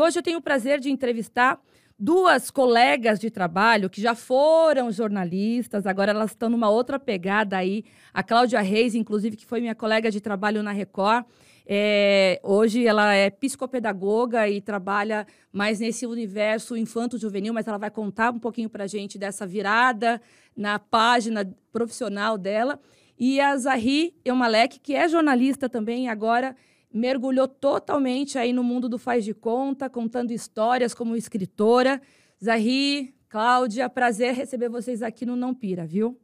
Hoje eu tenho o prazer de entrevistar duas colegas de trabalho que já foram jornalistas, agora elas estão numa outra pegada aí. A Cláudia Reis, inclusive, que foi minha colega de trabalho na Record. É, hoje ela é psicopedagoga e trabalha mais nesse universo infanto-juvenil, mas ela vai contar um pouquinho para a gente dessa virada na página profissional dela. E a Zahri Eumalek, que é jornalista também, agora mergulhou totalmente aí no mundo do faz de conta, contando histórias como escritora. Zahri, Cláudia, prazer receber vocês aqui no Não Pira, viu?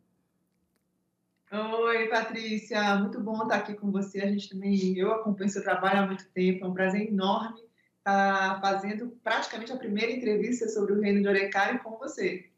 Oi, Patrícia, muito bom estar aqui com você. A gente também, eu acompanho seu trabalho há muito tempo, é um prazer enorme estar fazendo praticamente a primeira entrevista sobre o Reino de Orecário com você.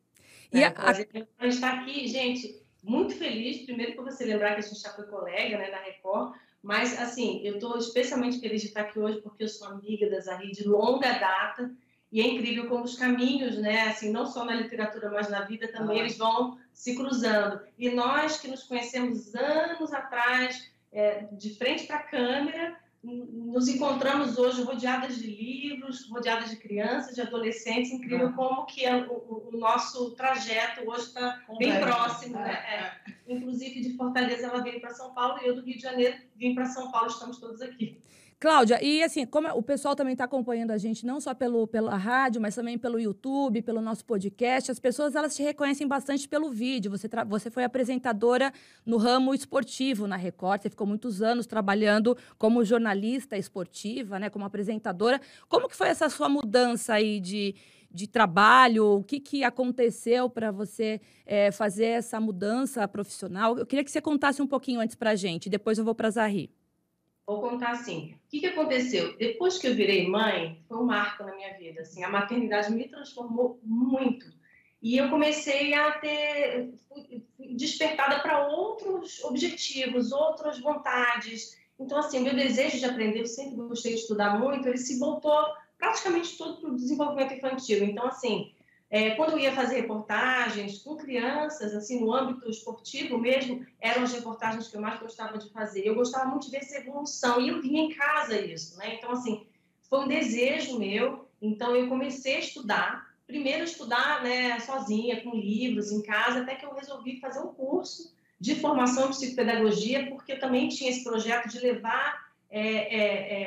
E é, a... a gente está aqui, gente, muito feliz, primeiro por você lembrar que a gente já foi colega né, da Record, mas, assim, eu estou especialmente feliz de estar aqui hoje porque eu sou amiga da Zahri de longa data e é incrível como os caminhos, né, assim, não só na literatura, mas na vida também, ah. eles vão se cruzando. E nós que nos conhecemos anos atrás, é, de frente para a câmera, nos encontramos hoje rodeadas de livros, rodeadas de crianças, de adolescentes. Incrível ah. como que é o, o, nosso trajeto hoje está bem próximo, né? É. Inclusive de Fortaleza ela veio para São Paulo e eu do Rio de Janeiro vim para São Paulo. Estamos todos aqui. Cláudia, e assim, como o pessoal também está acompanhando a gente, não só pelo, pela rádio, mas também pelo YouTube, pelo nosso podcast, as pessoas elas te reconhecem bastante pelo vídeo. Você, você foi apresentadora no ramo esportivo na Record, você ficou muitos anos trabalhando como jornalista esportiva, né, como apresentadora. Como que foi essa sua mudança aí de, de trabalho? O que, que aconteceu para você é, fazer essa mudança profissional? Eu queria que você contasse um pouquinho antes para a gente, depois eu vou para a. Vou contar assim, o que, que aconteceu? Depois que eu virei mãe, foi um marco na minha vida. Assim, a maternidade me transformou muito. E eu comecei a ter despertada para outros objetivos, outras vontades. Então, assim, meu desejo de aprender, eu sempre gostei de estudar muito, ele se voltou praticamente todo para o desenvolvimento infantil. Então, assim, é, quando eu ia fazer reportagens com crianças, assim, no âmbito esportivo mesmo, eram as reportagens que eu mais gostava de fazer. Eu gostava muito de ver essa evolução e eu via em casa isso, né? Então, assim, foi um desejo meu. Então, eu comecei a estudar. Primeiro, estudar né, sozinha, com livros, em casa, até que eu resolvi fazer um curso de formação em psicopedagogia, porque eu também tinha esse projeto de levar é, é,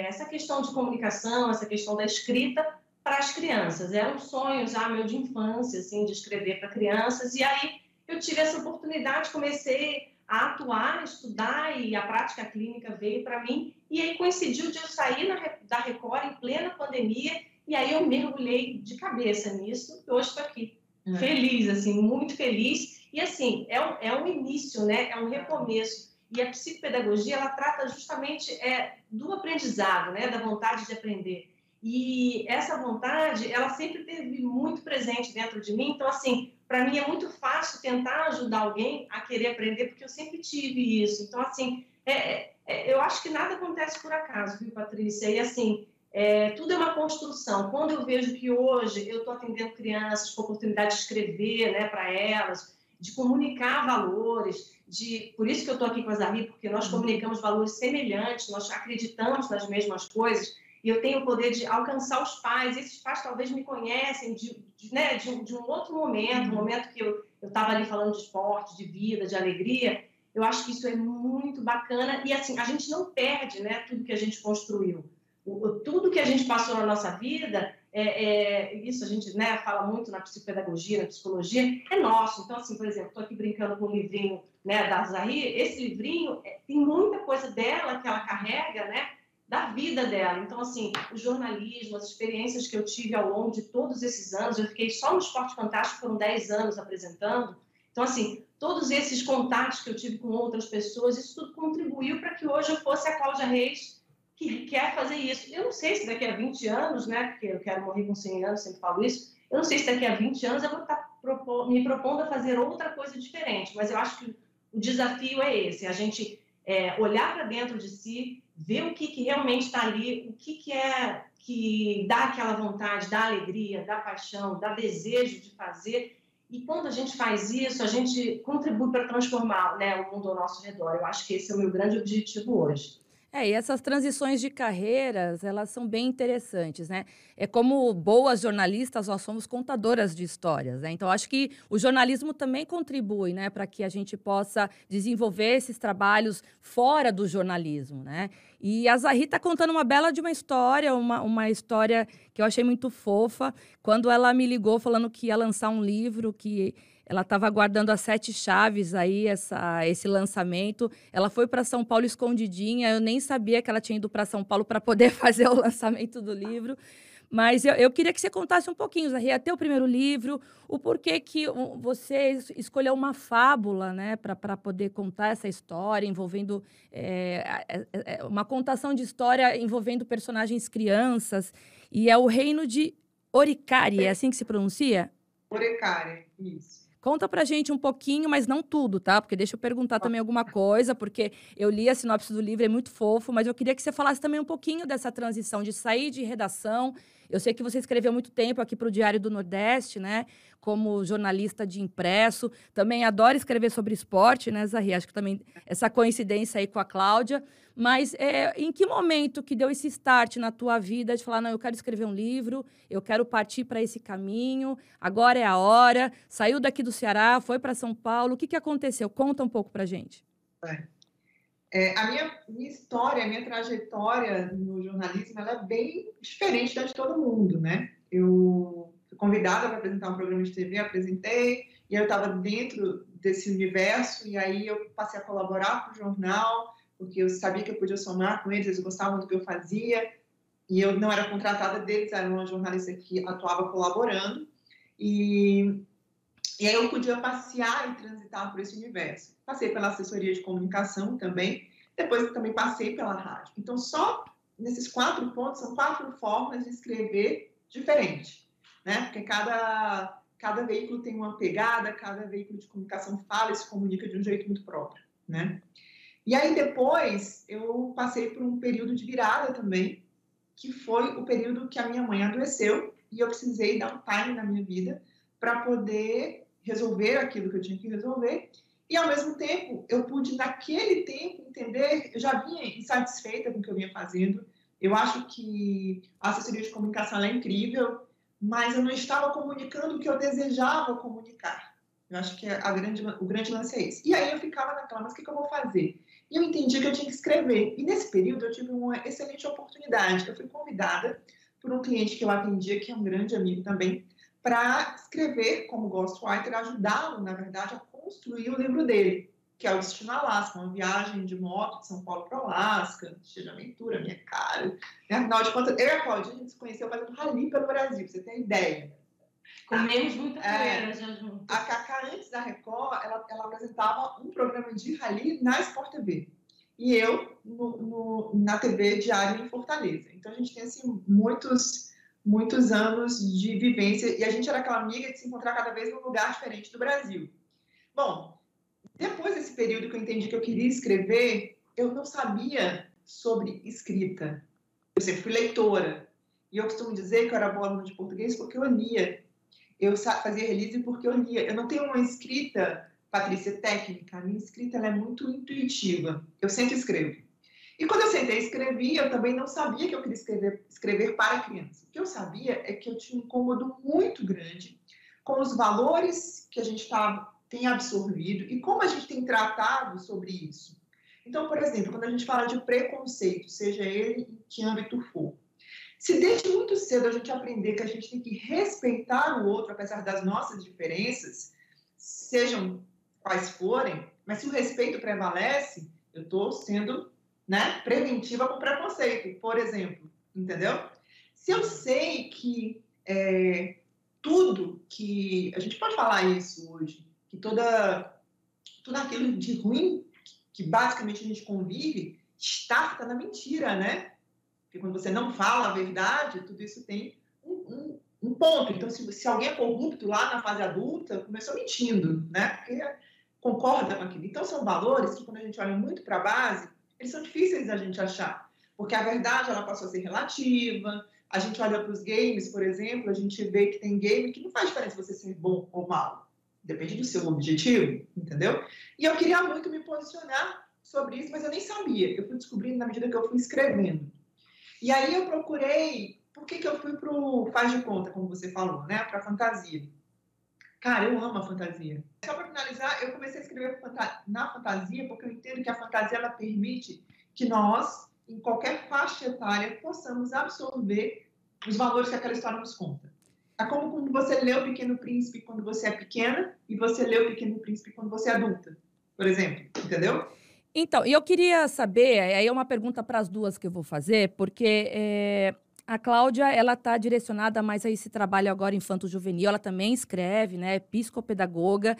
é, essa questão de comunicação, essa questão da escrita para as crianças. Era um sonho já meu de infância, assim, de escrever para crianças. E aí eu tive essa oportunidade, comecei a atuar, estudar e a prática clínica veio para mim. E aí coincidiu de eu sair na, da Record em plena pandemia e aí eu mergulhei de cabeça nisso e hoje estou aqui. É. Feliz, assim, muito feliz. E assim, é um, é um início, né? É um recomeço. E a psicopedagogia, ela trata justamente é, do aprendizado, né? Da vontade de aprender. E essa vontade, ela sempre teve muito presente dentro de mim. Então, assim, para mim é muito fácil tentar ajudar alguém a querer aprender, porque eu sempre tive isso. Então, assim, é, é, é eu acho que nada acontece por acaso, viu, Patrícia? E, assim, é, tudo é uma construção. Quando eu vejo que hoje eu estou atendendo crianças com oportunidade de escrever né, para elas, de comunicar valores, de por isso que eu estou aqui com a Zahri, porque nós uhum. comunicamos valores semelhantes, nós acreditamos nas mesmas coisas e eu tenho o poder de alcançar os pais. Esses pais talvez me conhecem de, de, né, de, de um outro momento, um momento que eu estava ali falando de esporte, de vida, de alegria. Eu acho que isso é muito bacana e assim a gente não perde, né, tudo que a gente construiu. O, tudo que a gente passou na nossa vida, é, é, isso a gente né, fala muito na psicopedagogia, na psicologia, é nosso. Então, assim, por exemplo, estou aqui brincando com o livrinho né, da Zahri, esse livrinho é, tem muita coisa dela que ela carrega, né? Da vida dela. Então, assim, o jornalismo, as experiências que eu tive ao longo de todos esses anos, eu fiquei só no Esporte Fantástico, foram 10 anos apresentando. Então, assim, todos esses contatos que eu tive com outras pessoas, isso tudo contribuiu para que hoje eu fosse a Cláudia Reis, que quer fazer isso. Eu não sei se daqui a 20 anos, né, porque eu quero morrer com 100 anos, sempre falo isso, eu não sei se daqui a 20 anos eu vou estar me propondo a fazer outra coisa diferente, mas eu acho que o desafio é esse, a gente é, olhar para dentro de si, ver o que, que realmente está ali, o que, que é que dá aquela vontade, dá alegria, dá paixão, dá desejo de fazer. E quando a gente faz isso, a gente contribui para transformar né, o mundo ao nosso redor. Eu acho que esse é o meu grande objetivo hoje. É, e essas transições de carreiras, elas são bem interessantes, né? É como boas jornalistas, nós somos contadoras de histórias, né? Então, acho que o jornalismo também contribui, né, para que a gente possa desenvolver esses trabalhos fora do jornalismo, né? E a Zahri está contando uma bela de uma história, uma, uma história que eu achei muito fofa, quando ela me ligou falando que ia lançar um livro que ela estava aguardando as sete chaves aí, essa, esse lançamento. Ela foi para São Paulo escondidinha. Eu nem sabia que ela tinha ido para São Paulo para poder fazer o lançamento do livro. Mas eu, eu, queria que você contasse um pouquinho, Zahri, até o primeiro livro, o porquê que você escolheu uma fábula, né, para poder contar essa história, envolvendo é, é, é, uma contação de história envolvendo personagens crianças. E é o reino de Oricari, é assim que se pronuncia? Oricari, isso. Conta pra gente um pouquinho, mas não tudo, tá? Porque deixa eu perguntar também alguma coisa, porque eu li a sinopse do livro, é muito fofo, mas eu queria que você falasse também um pouquinho dessa transição de sair de redação. Eu sei que você escreveu muito tempo aqui para o Diário do Nordeste, né? Como jornalista de impresso. Também adora escrever sobre esporte, né, Zahri? Acho que também essa coincidência aí com a Cláudia. Mas é, em que momento que deu esse start na tua vida de falar, não, eu quero escrever um livro, eu quero partir para esse caminho, agora é a hora, saiu daqui do Ceará, foi para São Paulo, o que, que aconteceu? Conta um pouco para gente. É. É, a minha, minha, história, a minha trajetória no jornalismo, ela é bem diferente da de todo mundo, né? Eu fui convidada para apresentar um programa de TV, apresentei, e eu estava dentro desse universo, e aí eu passei a colaborar para o jornal, porque eu sabia que eu podia somar com eles, eles gostavam do que eu fazia, e eu não era contratada deles, era uma jornalista que atuava colaborando, e, e aí eu podia passear e transitar por esse universo. Passei pela assessoria de comunicação também, depois também passei pela rádio. Então, só nesses quatro pontos, são quatro formas de escrever diferente, né? Porque cada, cada veículo tem uma pegada, cada veículo de comunicação fala e se comunica de um jeito muito próprio, né? E aí depois eu passei por um período de virada também, que foi o período que a minha mãe adoeceu e eu precisei dar um time na minha vida para poder resolver aquilo que eu tinha que resolver. E ao mesmo tempo, eu pude naquele tempo entender, eu já vinha insatisfeita com o que eu vinha fazendo. Eu acho que a assessoria de comunicação é incrível, mas eu não estava comunicando o que eu desejava comunicar. Eu acho que a grande, o grande lance é esse. E aí eu ficava naquela, mas o que, que eu vou fazer? E eu entendi que eu tinha que escrever. E nesse período eu tive uma excelente oportunidade. Eu fui convidada por um cliente que eu atendia, que é um grande amigo também, para escrever como ghostwriter, ajudá-lo, na verdade, a construir o livro dele, que é o Destino Alasca, uma viagem de moto de São Paulo para Alasca, cheia de aventura, minha cara. Né? Afinal de contas, eu e a Claudinha, a gente se conheceu fazendo rally pelo Brasil, pra você ter ideia. Comemos muita é, poeira já junto. A Cacá, antes da Record, ela, ela apresentava um programa de rally na Sport TV. E eu no, no, na TV Diário em Fortaleza. Então, a gente tem, assim, muitos, muitos anos de vivência. E a gente era aquela amiga de se encontrar cada vez num lugar diferente do Brasil. Bom, depois desse período que eu entendi que eu queria escrever, eu não sabia sobre escrita. Eu sempre fui leitora. E eu costumo dizer que eu era boa aluna de português porque eu lia eu fazia release porque eu lia. Eu não tenho uma escrita, Patrícia, técnica. A minha escrita é muito intuitiva. Eu sempre escrevo. E quando eu sentei e escrevi, eu também não sabia que eu queria escrever, escrever para criança. O que eu sabia é que eu tinha um incômodo muito grande com os valores que a gente tá, tem absorvido e como a gente tem tratado sobre isso. Então, por exemplo, quando a gente fala de preconceito, seja ele em que âmbito for, se desde muito cedo a gente aprender que a gente tem que respeitar o outro, apesar das nossas diferenças, sejam quais forem, mas se o respeito prevalece, eu estou sendo né, preventiva com preconceito, por exemplo, entendeu? Se eu sei que é, tudo que a gente pode falar isso hoje, que toda tudo aquilo de ruim que basicamente a gente convive está na mentira, né? Porque quando você não fala a verdade, tudo isso tem um, um, um ponto. Então, se, se, alguém é corrupto lá na fase adulta, começou mentindo, né? Porque concorda com aquilo. Então, são valores que, quando a gente olha muito para a base, eles são difíceis da gente achar. Porque a verdade, ela passou a ser relativa. A gente olha para os games, por exemplo, a gente vê que tem game que não faz diferença você ser bom ou mal. Depende do seu objetivo, entendeu? E eu queria muito me posicionar sobre isso, mas eu nem sabia. Eu fui descobrindo na medida que eu fui escrevendo. E aí eu procurei. Por que, que eu fui para o faz de conta, como você falou, né? Para fantasia. Cara, eu amo a fantasia. Só para finalizar, eu comecei a escrever na fantasia porque eu entendo que a fantasia ela permite que nós, em qualquer faixa etária, possamos absorver os valores que aquela história nos conta. É como quando você lê o Pequeno Príncipe quando você é pequena e você lê o Pequeno Príncipe quando você é adulta, por exemplo, entendeu? Então, eu queria saber, aí é uma pergunta para as duas que eu vou fazer, porque é, a Cláudia, ela está direcionada mais a esse trabalho agora infanto-juvenil, ela também escreve, né, psicopedagoga,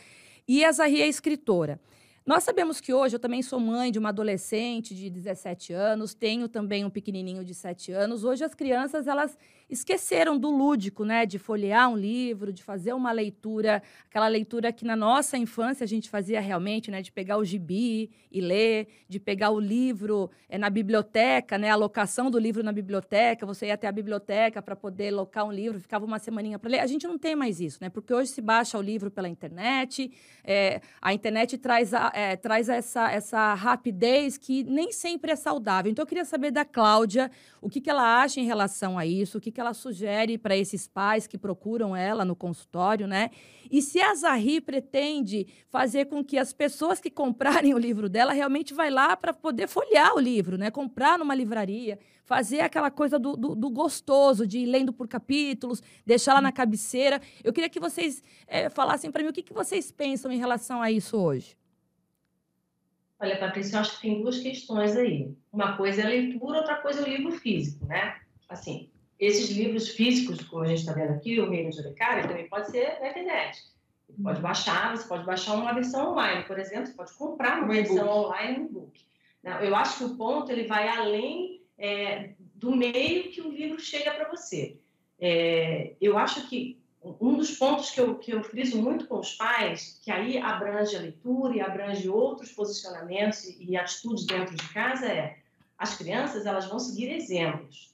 e a Zahri é escritora. Nós sabemos que hoje eu também sou mãe de uma adolescente de 17 anos, tenho também um pequenininho de 7 anos. Hoje as crianças, elas esqueceram do lúdico, né? De folhear um livro, de fazer uma leitura, aquela leitura que na nossa infância a gente fazia realmente, né? De pegar o gibi e ler, de pegar o livro é, na biblioteca, né? A locação do livro na biblioteca, você ia até a biblioteca para poder locar um livro, ficava uma semaninha para ler. A gente não tem mais isso, né? Porque hoje se baixa o livro pela internet, é, a internet traz, a, é, traz essa, essa rapidez que nem sempre é saudável. Então eu queria saber da Cláudia o que, que ela acha em relação a isso, o que, que ela sugere para esses pais que procuram ela no consultório, né? E se a Zahri pretende fazer com que as pessoas que comprarem o livro dela realmente vai lá para poder folhear o livro, né? Comprar numa livraria, fazer aquela coisa do, do, do, gostoso, de ir lendo por capítulos, deixar lá na cabeceira. Eu queria que vocês é, falassem para mim o que, que vocês pensam em relação a isso hoje. Olha, Patrícia, eu acho que tem duas questões aí. Uma coisa é a leitura, outra coisa é o livro físico, né? Assim, esses livros físicos, como a gente está vendo aqui, o Reino de Uricária, também pode ser na internet. Você pode baixar, você pode baixar uma versão online, por exemplo, você pode comprar uma versão online no e-book. Eu acho que o ponto ele vai além é, do meio que o livro chega para você. É, eu acho que um dos pontos que eu, que eu friso muito com os pais, que aí abrange a leitura e abrange outros posicionamentos e, e atitudes dentro de casa, é as crianças elas vão seguir exemplos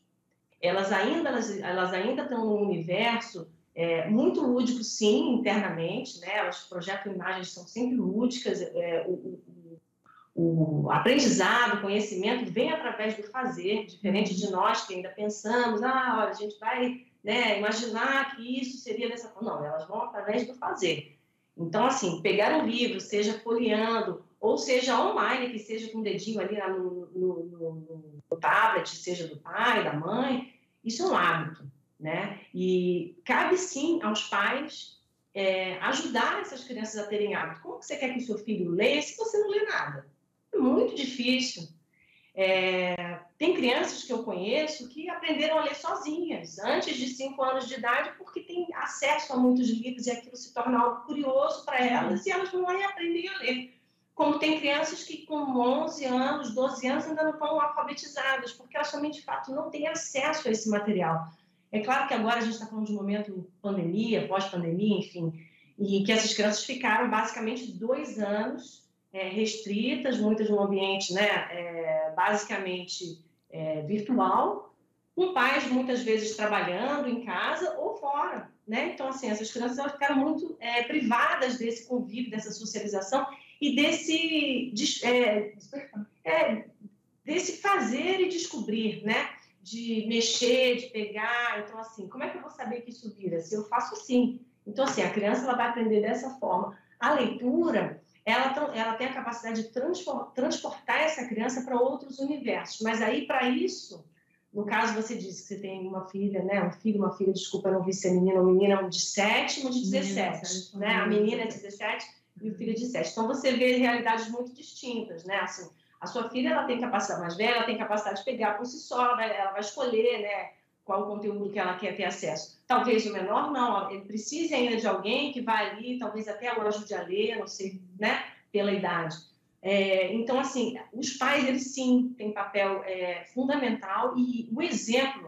elas ainda elas, elas ainda estão num universo é, muito lúdico, sim, internamente, né? Elas projetam imagens são sempre lúdicas. É, o, o, o, aprendizado, o conhecimento vem através do fazer, diferente de nós que ainda pensamos, ah, olha, a gente vai né, imaginar que isso seria dessa forma. Não, elas vão através do fazer. Então, assim, pegar um livro, seja folheando, ou seja online, que seja com o dedinho ali no, no, no, no tablet, seja do pai, da mãe, isso é um hábito, né? E cabe sim aos pais é, ajudar essas crianças a terem hábito. Como você quer que o seu filho leia se você não lê nada? É muito difícil. É, tem crianças que eu conheço que aprenderam a ler sozinhas, antes de 5 anos de idade, porque têm acesso a muitos livros e aquilo se torna algo curioso para elas e elas vão lá e aprendem a ler como tem crianças que com 11 anos, 12 anos ainda não estão alfabetizadas, porque elas também, de fato, não têm acesso a esse material. É claro que agora a gente está falando de um momento pandemia, pós-pandemia, enfim, e que essas crianças ficaram basicamente dois anos é, restritas, muitas num ambiente né, é, basicamente é, virtual, com pais muitas vezes trabalhando em casa ou fora. Né? Então, assim, essas crianças elas ficaram muito é, privadas desse convívio, dessa socialização, e desse, é, é, desse fazer e descobrir, né? De mexer, de pegar. Então, assim, como é que eu vou saber que isso vira? Se eu faço assim. Então, assim, a criança ela vai aprender dessa forma. A leitura, ela, ela tem a capacidade de transportar essa criança para outros universos. Mas aí, para isso, no caso, você disse que você tem uma filha, né? Um filho, uma filha, desculpa, não vi se é menina ou menina, de 7 ou de 17. né? A menina é de 17 e o filho de 7. Então, você vê realidades muito distintas, né? Assim, a sua filha ela tem capacidade mais velha, ela tem capacidade de pegar por si só, ela vai, ela vai escolher, né? Qual o conteúdo que ela quer ter acesso. Talvez o menor não, ele precise ainda de alguém que vai ali, talvez até o ajude a ler, não sei, né? Pela idade. É, então, assim, os pais, eles sim têm papel é, fundamental e o exemplo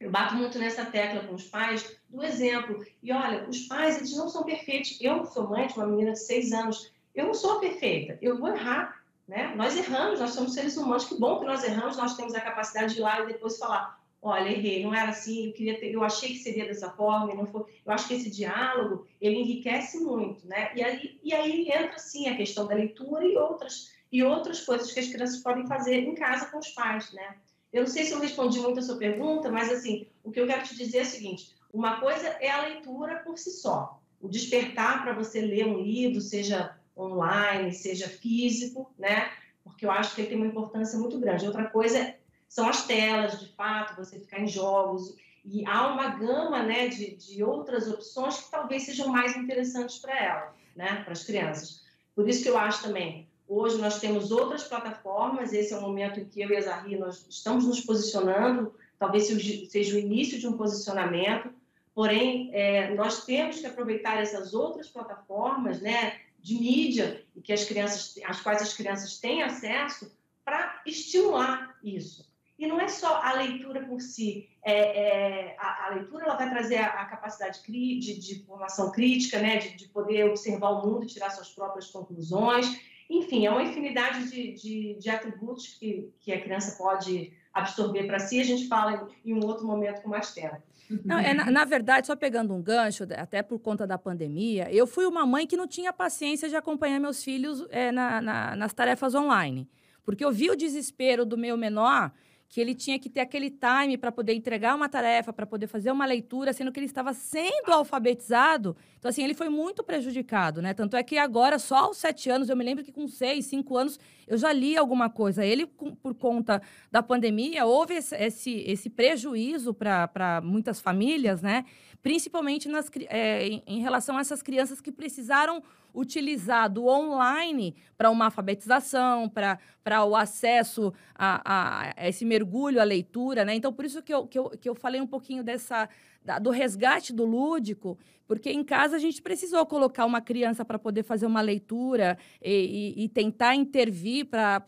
eu bato muito nessa tecla com os pais do exemplo. E olha, os pais, eles não são perfeitos. Eu sou mãe de uma menina de seis anos. Eu não sou perfeita. Eu vou errar. Né? Nós erramos, nós somos seres humanos. Que bom que nós erramos, nós temos a capacidade de ir lá e depois falar: olha, errei, não era assim, eu queria ter, eu achei que seria dessa forma, não foi. Eu acho que esse diálogo ele enriquece muito, né? E aí, e aí entra sim a questão da leitura e outras e outras coisas que as crianças podem fazer em casa com os pais, né? Eu não sei se eu respondi muito a sua pergunta, mas assim, o que eu quero te dizer é o seguinte: uma coisa é a leitura por si só, o despertar para você ler um livro, seja online, seja físico, né? Porque eu acho que ele tem uma importância muito grande. Outra coisa são as telas, de fato, você ficar em jogos e há uma gama, né, de, de outras opções que talvez sejam mais interessantes para ela, né, para as crianças. Por isso que eu acho também Hoje nós temos outras plataformas, esse é o momento em que eu e a Zahri nós estamos nos posicionando, talvez seja o início de um posicionamento, porém é, nós temos que aproveitar essas outras plataformas né, de mídia e que as crianças, às quais as crianças têm acesso para estimular isso. E não é só a leitura por si. É, é, a, a, leitura ela vai trazer a, a capacidade de, de, formação crítica, né, de, de poder observar o mundo e tirar suas próprias conclusões enfim, é uma infinidade de, de, de atributos que, que a criança pode absorver para si. A gente fala em, um outro momento com mais tempo. Não, é, na, na, verdade, só pegando um gancho, até por conta da pandemia, eu fui uma mãe que não tinha paciência de acompanhar meus filhos é, na, na, nas tarefas online. Porque eu vi o desespero do meu menor que ele tinha que ter aquele time para poder entregar uma tarefa, para poder fazer uma leitura, sendo que ele estava sendo alfabetizado. Então, assim, ele foi muito prejudicado, né? Tanto é que agora, só aos sete anos, eu me lembro que com seis, cinco anos, eu já li alguma coisa. Ele, por conta da pandemia, houve esse, esse, prejuízo para muitas famílias, né? Principalmente nas, é, em, relação a essas crianças que precisaram utilizar do online para uma alfabetização, para o acesso a, a, esse mergulho à leitura, né? Então, por isso que eu, que eu, que eu falei um pouquinho dessa da, do resgate do lúdico, porque em casa a gente precisou colocar uma criança para poder fazer uma leitura e, e, e tentar intervir para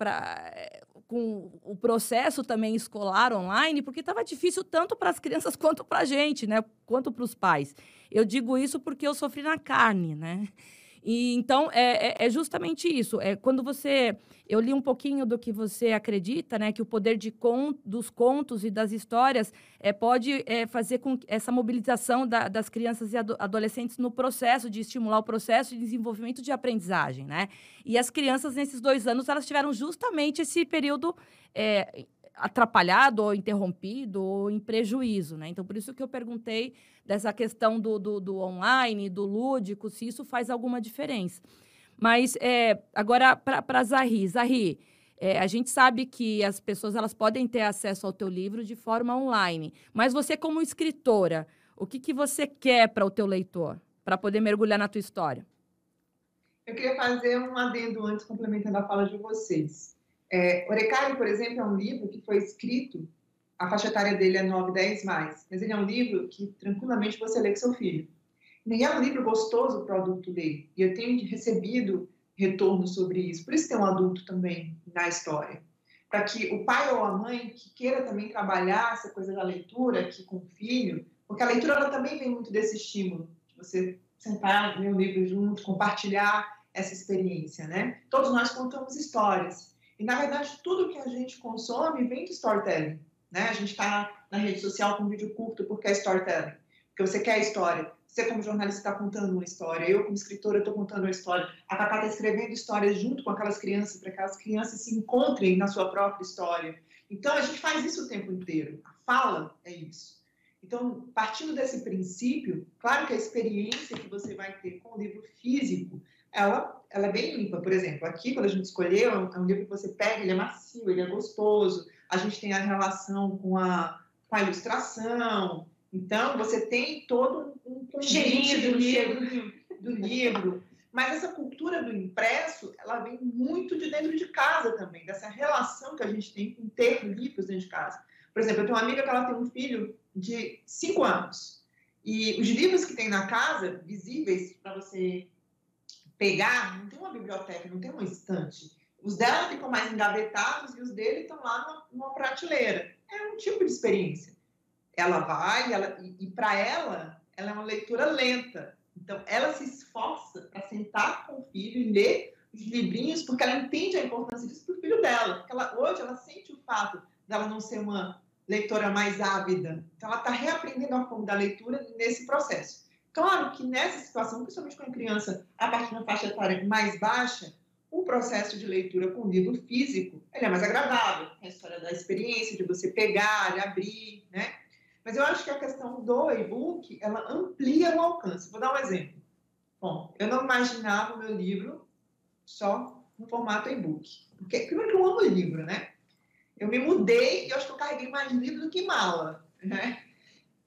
com o processo também escolar online, porque estava difícil tanto para as crianças quanto para a gente, né? Quanto para os pais. Eu digo isso porque eu sofri na carne, né? E então é, é, é, justamente isso. É quando você, eu li um pouquinho do que você acredita, né, que o poder de con, dos contos e das histórias é, pode é, fazer com essa mobilização da, das crianças e ado, adolescentes no processo de estimular o processo de desenvolvimento de aprendizagem, né? E as crianças nesses dois anos elas tiveram justamente esse período é, atrapalhado ou interrompido ou em prejuízo, né? Então, por isso que eu perguntei dessa questão do, do, do online, do lúdico, se isso faz alguma diferença. Mas, é, agora, para Zahri. Zahri, é, a gente sabe que as pessoas elas podem ter acesso ao teu livro de forma online, mas você, como escritora, o que, que você quer para o teu leitor, para poder mergulhar na tua história? Eu queria fazer um adendo antes, complementando a fala de vocês. É, por exemplo, é um livro que foi escrito, a faixa etária dele é 9, 10 mais, mas ele é um livro que tranquilamente você lê com seu filho. E é um livro gostoso o produto dele, e eu tenho recebido retorno sobre isso. Por isso tem um adulto também na história. Para que o pai ou a mãe que queira também trabalhar essa coisa da leitura aqui com o filho, porque a leitura ela também vem muito desse estímulo, de você sentar, ler o livro junto, compartilhar essa experiência, né? Todos nós contamos histórias. E, na verdade, tudo que a gente consome vem de storytelling. Né? A gente está na rede social com vídeo curto porque é storytelling. Porque você quer história. Você, como jornalista, está contando uma história. Eu, como escritora, estou contando uma história. A Cacá está escrevendo histórias junto com aquelas crianças, para que aquelas crianças se encontrem na sua própria história. Então, a gente faz isso o tempo inteiro. A fala é isso. Então, partindo desse princípio, claro que a experiência que você vai ter com o livro físico ela, ela é bem limpa. Por exemplo, aqui, quando a gente escolheu, é um livro que você pega, ele é macio, ele é gostoso. A gente tem a relação com a, com a ilustração. Então, você tem todo um cheirinho do livro, do livro. Mas essa cultura do impresso, ela vem muito de dentro de casa também, dessa relação que a gente tem com ter livros dentro de casa. Por exemplo, eu tenho uma amiga que ela tem um filho de 5 anos. E os livros que tem na casa, visíveis para você pegar, não tem uma biblioteca, não tem uma estante. Os dela ficam mais engavetados e os dele estão lá numa, numa prateleira. É um tipo de experiência. Ela vai, ela, e, e para ela, ela é uma leitura lenta. Então, ela se esforça para sentar com o filho e ler os livrinhos, porque ela entende a importância disso para o filho dela. Porque ela, hoje ela sente o fato dela não ser uma leitora mais ávida. Então, ela está reaprendendo a da leitura nesse processo. Claro que nessa situação, principalmente com a criança a partir uma faixa etária mais baixa, o processo de leitura com livro físico é mais agradável. É a história da experiência, de você pegar, abrir, né? Mas eu acho que a questão do e-book, ela amplia o alcance. Vou dar um exemplo. Bom, eu não imaginava o meu livro só no formato e-book. Porque, primeiro que eu amo livro, né? Eu me mudei e acho que eu carreguei mais livro do que mala, né?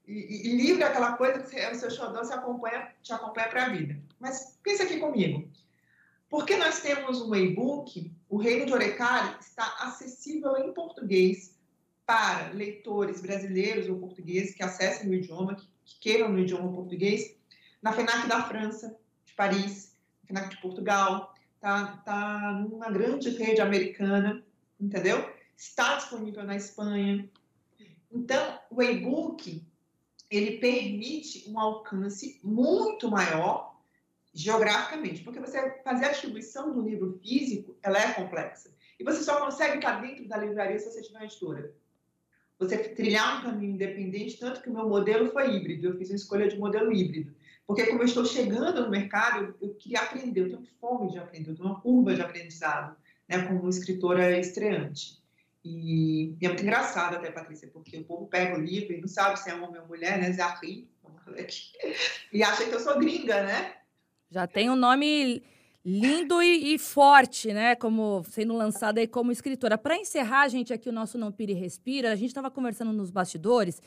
E, e, livro é aquela coisa que é o seu xodó se acompanha, te acompanha para a vida. Mas pensa aqui comigo. Porque nós temos um e-book, o Reino de Orecari está acessível em português para leitores brasileiros ou portugueses que acessem o idioma, que, que queiram no idioma português, na FENAC da França, de Paris, na FENAC de Portugal, tá, tá numa grande rede americana, entendeu? Está disponível na Espanha. Então, o e-book ele permite um alcance muito maior geograficamente, porque você fazer a distribuição do livro físico, ela é complexa. E você só consegue estar dentro da livraria se você tiver uma editora. Você trilhar um caminho independente, tanto que o meu modelo foi híbrido, eu fiz uma escolha de modelo híbrido. Porque como eu estou chegando no mercado, eu queria aprender, eu tenho fome de aprender, eu tenho uma curva de aprendizado, né, como escritora estreante. E, e, é muito engraçado até, Patrícia, porque o povo pega o livro e não sabe se é homem ou mulher, né? Zahri, e acha que eu sou gringa, né? Já tem um nome lindo e, e, forte, né? Como sendo lançada aí como escritora. Para encerrar, gente, aqui o nosso Não Pire Respira, a gente estava conversando nos bastidores.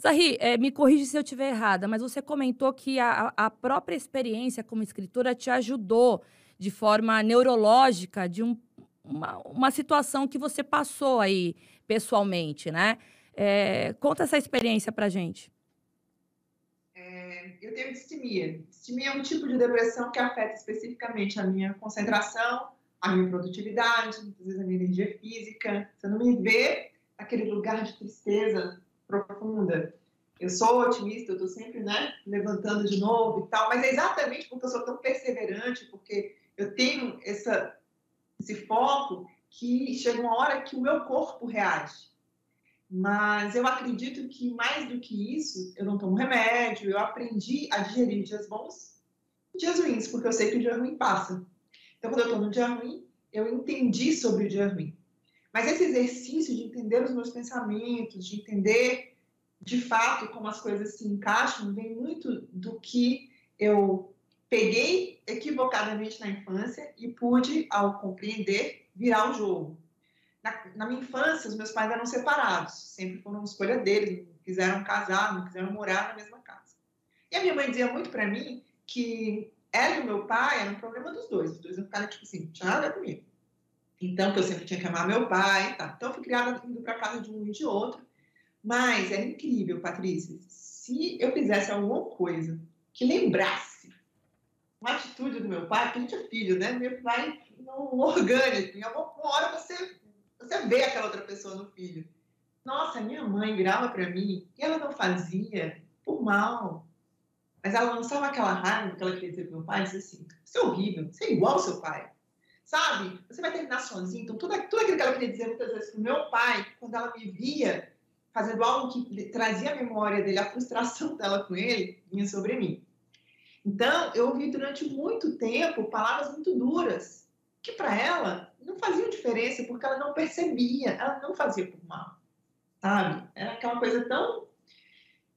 Zahri, é, me corrige se eu estiver errada, mas você comentou que a, a própria experiência como escritora te ajudou de forma neurológica de um, uma, uma situação que você passou aí pessoalmente, né? É, conta essa experiência para gente eu tenho distimia. Distimia é um tipo de depressão que afeta especificamente a minha concentração, a minha produtividade, muitas vezes a minha energia física. Você não me vê naquele lugar de tristeza profunda. Eu sou otimista, eu estou sempre né, levantando de novo e tal, mas é exatamente porque eu sou tão perseverante, porque eu tenho essa, esse foco que chega uma hora que o meu corpo reage. Mas eu acredito que mais do que isso, eu não tomo remédio, eu aprendi a digerir dias bons e dias ruins, porque eu sei que o dia ruim passa. Então, quando eu estou no dia ruim, eu entendi sobre o dia ruim. Mas esse exercício de entender os meus pensamentos, de entender de fato como as coisas se encaixam, vem muito do que eu peguei equivocadamente na infância e pude, ao compreender, virar o jogo na, na, minha infância, os meus pais eram separados, sempre foram escolha deles, não quiseram casar, não quiseram morar na mesma casa. E a minha mãe dizia muito para mim que ela e o meu pai era um problema dos dois, os dois não ficaram tipo assim, tinha nada comigo. Então, que eu sempre tinha que amar meu pai, tá? Então, eu fui criada indo para casa de um e de outro. Mas era incrível, Patrícia. Se eu fizesse alguma coisa que lembrasse uma atitude do meu pai, porque a gente é filho, né? Meu pai não orgânico. Em alguma hora você você vê aquela outra pessoa no filho. Nossa, minha mãe virava para mim e ela não fazia por mal. Mas ela lançava aquela raiva que ela queria dizer pro meu pai, disse assim, você é horrível, você é igual ao seu pai. Sabe? Você vai terminar sozinho. Então, tudo, tudo aquilo que ela queria dizer muitas vezes pro meu pai, quando ela me via fazendo algo que trazia a memória dele, a frustração dela com ele, vinha sobre mim. Então, eu ouvi durante muito tempo palavras muito duras, que para ela não faziam diferença, porque ela não percebia, ela não fazia por mal, sabe? Era aquela coisa tão.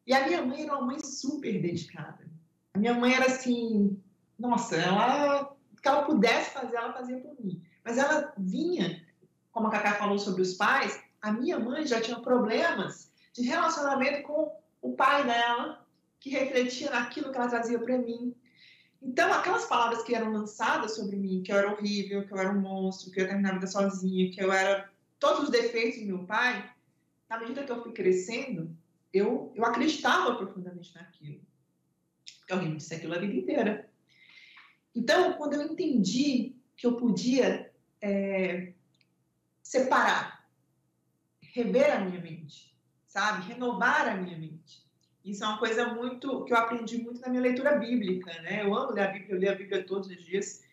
E a minha mãe era uma mãe super dedicada. A minha mãe era assim, nossa, ela, que ela pudesse fazer, ela fazia por mim. Mas ela vinha, como a Cacá falou sobre os pais, a minha mãe já tinha problemas de relacionamento com o pai dela, que refletia naquilo que ela trazia para mim. Então, aquelas palavras que eram lançadas sobre mim, que eu era horrível, que eu era um monstro, que eu ia terminar a vida sozinha, que eu era todos os defeitos do meu pai, na medida que eu fui crescendo, eu, eu acreditava profundamente naquilo. Porque alguém me disse aquilo a vida inteira. Então, quando eu entendi que eu podia é, separar, rever a minha mente, sabe? Renovar a minha mente isso é uma coisa muito que eu aprendi muito na minha leitura bíblica, né? Eu amo ler a Bíblia, eu leio a Bíblia todos os dias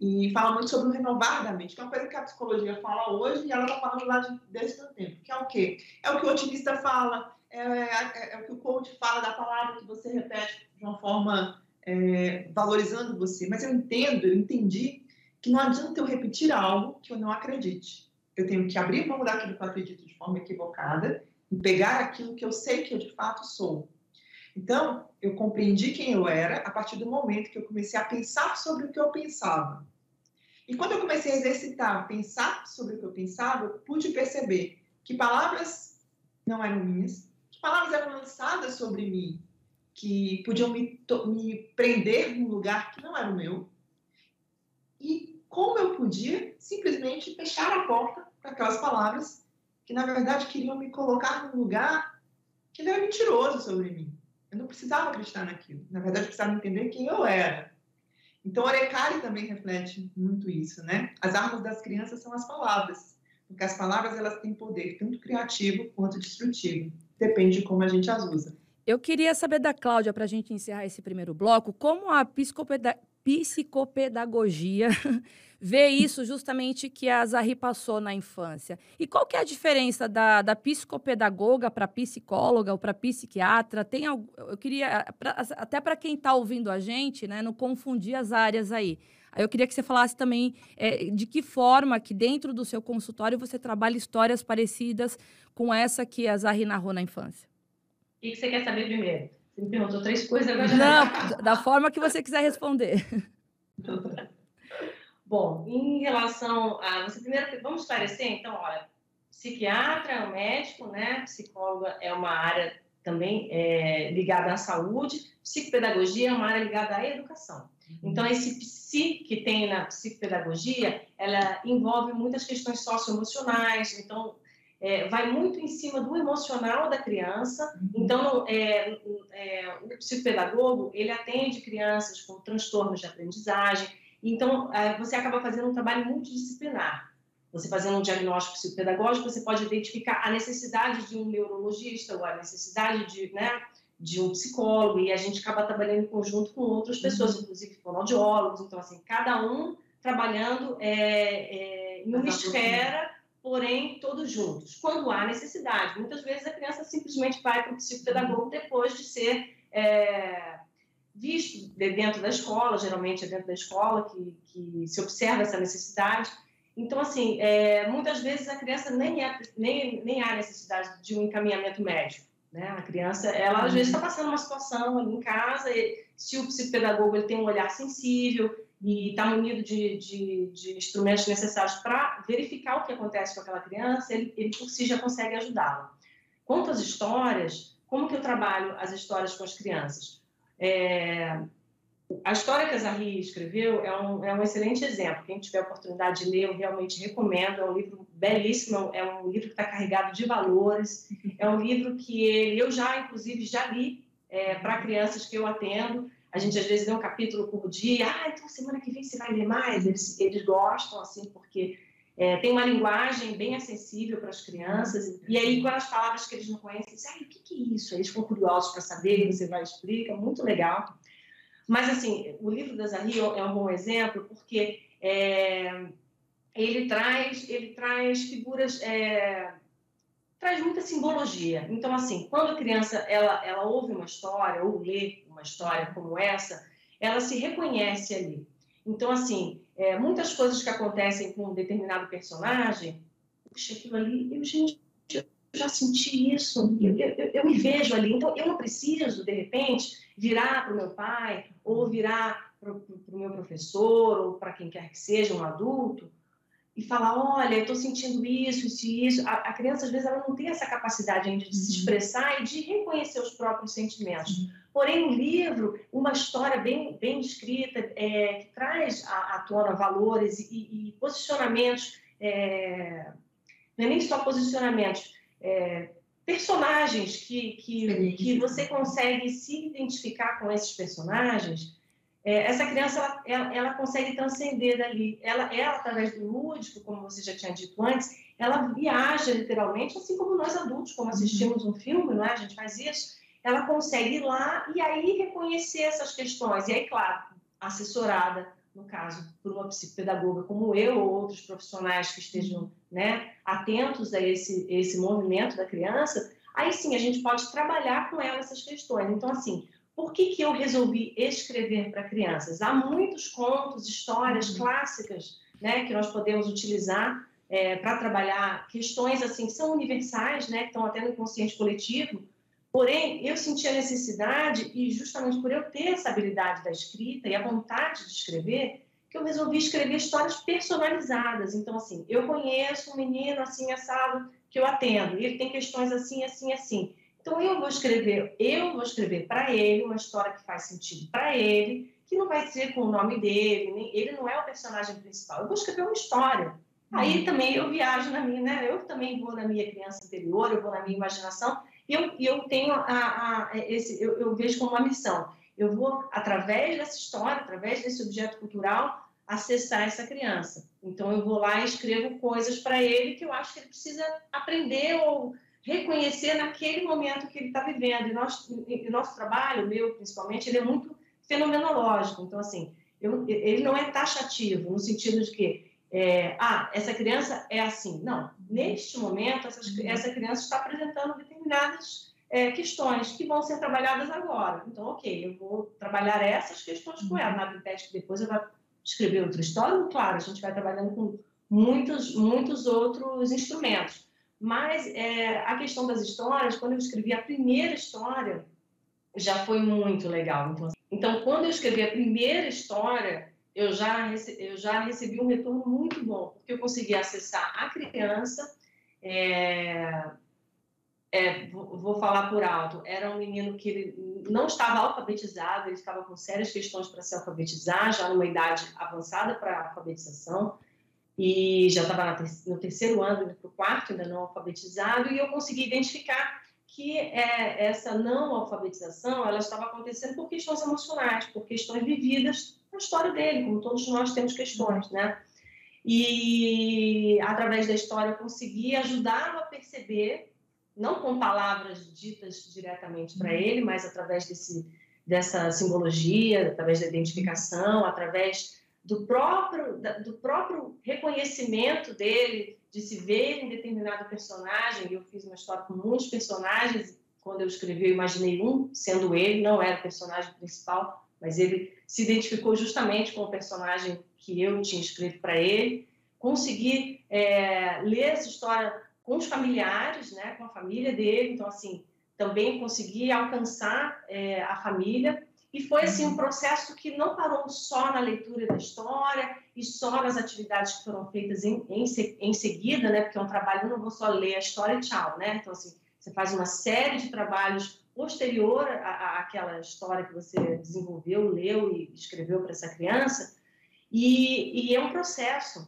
e fala muito sobre o renovar da mente, que é uma coisa que a psicologia fala hoje e ela está falando lá de, desde o tempo, que é o quê? É o que o otimista fala, é, é, é, o que o coach fala da palavra que você repete de uma forma é, valorizando você. Mas eu entendo, eu entendi que não adianta eu repetir algo que eu não acredite. Eu tenho que abrir mão daquilo que eu acredito de forma equivocada e pegar aquilo que eu sei que eu de fato sou. Então, eu compreendi quem eu era a partir do momento que eu comecei a pensar sobre o que eu pensava. E quando eu comecei a exercitar, pensar sobre o que eu pensava, eu pude perceber que palavras não eram minhas, que palavras eram lançadas sobre mim, que podiam me, me prender num lugar que não era o meu. E como eu podia simplesmente fechar a porta para aquelas palavras que, na verdade, queriam me colocar num lugar que era mentiroso sobre mim. Eu não precisava acreditar naquilo. Na verdade, eu precisava entender quem eu era. Então, Orecari também reflete muito isso, né? As armas das crianças são as palavras, porque as palavras elas têm poder tanto criativo quanto destrutivo. Depende de como a gente as usa. Eu queria saber da Cláudia, para a gente encerrar esse primeiro bloco, como a psicopedagogia vê isso justamente que a Zahri passou na infância. E qual que é a diferença da, da psicopedagoga para psicóloga ou para psiquiatra? Tem eu queria pra, até para quem está ouvindo a gente, né, não confundir as áreas aí. Aí eu queria que você falasse também é, de que forma que dentro do seu consultório você trabalha histórias parecidas com essa que a Zahri narrou na infância. O que você quer saber primeiro? Você me perguntou três coisas, agora. Não, da forma que você quiser responder. Tá. Bom, em relação a. Você primeiro, vamos esclarecer, então, olha, psiquiatra é um médico, né? Psicóloga é uma área também é, ligada à saúde, psicopedagogia é uma área ligada à educação. Então, esse psi que tem na psicopedagogia, ela envolve muitas questões socioemocionais, então, é, vai muito em cima do emocional da criança. Então, é, é, o psicopedagogo, ele atende crianças com transtornos de aprendizagem, então, é, você acaba fazendo um trabalho multidisciplinar. Você fazendo um diagnóstico psicopedagógico, você pode identificar a necessidade de um neurologista ou a necessidade de, né, de um psicólogo, e a gente acaba trabalhando em conjunto com outras pessoas, uhum. inclusive fonoaudiólogos. Então, assim, cada um trabalhando é, é, em uma esfera, porém todos juntos, quando há necessidade. Muitas vezes a criança simplesmente vai para o psicopedagogo depois de ser é, visto dentro da escola, geralmente é dentro da escola que, que se observa essa necessidade. Então, assim, é, muitas vezes a criança nem, é, nem, nem há necessidade de um encaminhamento médico. Né? A criança, ela às vezes está passando uma situação ali em casa, e se o psicopedagogo ele tem um olhar sensível e está munido de, de, de, instrumentos necessários para verificar o que acontece com aquela criança, ele, ele por si já consegue ajudá-la. Quanto às histórias, como que eu trabalho as histórias com as crianças? É, a história que a Zahri escreveu é um, é um excelente exemplo. Quem tiver oportunidade de ler, eu realmente recomendo. É um livro belíssimo, é um livro que está carregado de valores. É um livro que ele, eu já, inclusive, já li é, para crianças que eu atendo. A gente às vezes lê um capítulo por dia. Ah, então semana que vem você vai ler mais. Eles, eles gostam, assim, porque é, tem uma linguagem bem acessível para as crianças. E aí, com as palavras que eles não conhecem, dizem, ah, o que, que é isso? Eles ficam curiosos para saber, e você vai explicar, muito legal. Mas, assim, o livro da Zahri é um bom exemplo, porque é, ele, traz, ele traz figuras, é, traz muita simbologia. Então, assim, quando a criança ela, ela ouve uma história ou lê uma história como essa, ela se reconhece ali. Então, assim, é, muitas coisas que acontecem com um determinado personagem, puxa, aquilo ali, eu, gente, eu já senti isso, eu, eu, eu me vejo ali. Então, eu não preciso, de repente, virar para o meu pai, ou virar para o meu professor, ou para quem quer que seja, um adulto, e falar, olha, eu estou sentindo isso, isso e isso. A, a, criança, às vezes, ela não tem essa capacidade ainda de se uhum. expressar e de reconhecer os próprios sentimentos. Porém, o livro, uma história bem, bem descrita, é, que traz à, à tona valores e, e posicionamentos, é, não é nem só posicionamentos, é, personagens que, que, que você consegue se identificar com esses personagens, é, essa criança ela, ela, ela, consegue transcender dali. Ela, ela, através do lúdico, como você já tinha dito antes, ela viaja literalmente, assim como nós adultos, como assistimos um filme, não é? a gente faz isso ela consegue ir lá e aí reconhecer essas questões. E aí, claro, assessorada, no caso, por uma psicopedagoga como eu ou outros profissionais que estejam né, atentos a esse, esse movimento da criança, aí sim a gente pode trabalhar com ela essas questões. Então, assim, por que, que eu resolvi escrever para crianças? Há muitos contos, histórias uhum. clássicas né, que nós podemos utilizar é, para trabalhar questões assim que são universais, né, que estão até no inconsciente coletivo. Porém, eu senti a necessidade, e justamente por eu ter essa habilidade da escrita e a vontade de escrever, que eu resolvi escrever histórias personalizadas. Então, assim, eu conheço um menino assim, assado, que eu atendo, e ele tem questões assim, assim, assim. Então, eu vou escrever, eu vou escrever para ele uma história que faz sentido para ele, que não vai ser com o nome dele, nem, ele não é o personagem principal. Eu vou escrever uma história. Aí uhum. também eu viajo na minha, né? Eu também vou na minha criança interior, eu vou na minha imaginação, e eu, eu tenho a, a esse, eu, eu vejo como uma missão. Eu vou, através dessa história, através desse objeto cultural, acessar essa criança. Então, eu vou lá e escrevo coisas para ele que eu acho que ele precisa aprender ou reconhecer naquele momento que ele está vivendo. E, nós, e nosso trabalho, meu principalmente, ele é muito fenomenológico. Então, assim, eu, ele não é taxativo, no sentido de que, é, ah, essa criança é assim. Não, neste momento, essa, uhum. essa criança está apresentando determinadas é, questões que vão ser trabalhadas agora. Então, ok, eu vou trabalhar essas questões com ela. Na que depois eu vou escrever outra história, claro, a gente vai trabalhando com muitos, muitos outros instrumentos. Mas é, a questão das histórias, quando eu escrevi a primeira história, já foi muito legal. Então, então quando eu escrevi a primeira história, eu já, eu já recebi um retorno muito bom, porque eu consegui acessar a criança. É, é, vou, falar por alto, era um menino que não estava alfabetizado, ele estava com sérias questões para se alfabetizar, já numa idade avançada para alfabetização e já estava no terceiro ano, indo para o quarto, ainda não alfabetizado, e eu consegui identificar que é, essa não alfabetização ela estava acontecendo por questões emocionais, por questões vividas na história dele, como todos nós temos questões, né? E através da história eu consegui ajudá-lo a perceber, não com palavras ditas diretamente para ele, mas através desse, dessa simbologia, através da identificação, através do próprio, do próprio reconhecimento dele, de se ver em determinado personagem. Eu fiz uma história com muitos personagens. Quando eu escrevi, eu imaginei um, sendo ele, não era o personagem principal, mas ele se identificou justamente com o personagem que eu tinha escrito para ele. Consegui é, ler essa história com os familiares, né, com a família dele. Então, assim, também consegui alcançar é, a família e foi assim um processo que não parou só na leitura da história e só nas atividades que foram feitas em, em, em seguida, né? Porque é um trabalho, eu não vou só ler a história e tchau, né? Então, assim, você faz uma série de trabalhos posterior à, àquela história que você desenvolveu, leu e escreveu para essa criança. E, e é um processo.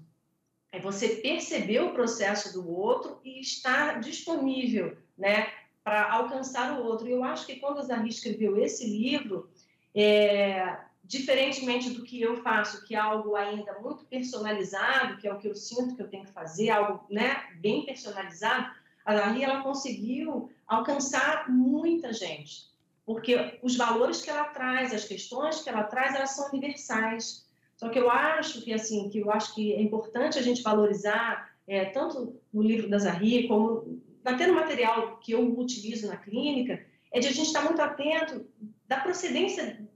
É você perceber o processo do outro e estar disponível, né? Para alcançar o outro. E eu acho que quando a Zahri escreveu esse livro, é, diferentemente do que eu faço, que é algo ainda muito personalizado, que é o que eu sinto que eu tenho que fazer, algo né, bem personalizado, a Lali ela conseguiu alcançar muita gente, porque os valores que ela traz, as questões que ela traz, elas são universais. Só que eu acho que assim, que eu acho que é importante a gente valorizar é, tanto no livro da Zahri como até no material que eu utilizo na clínica, é de a gente estar muito atento da procedência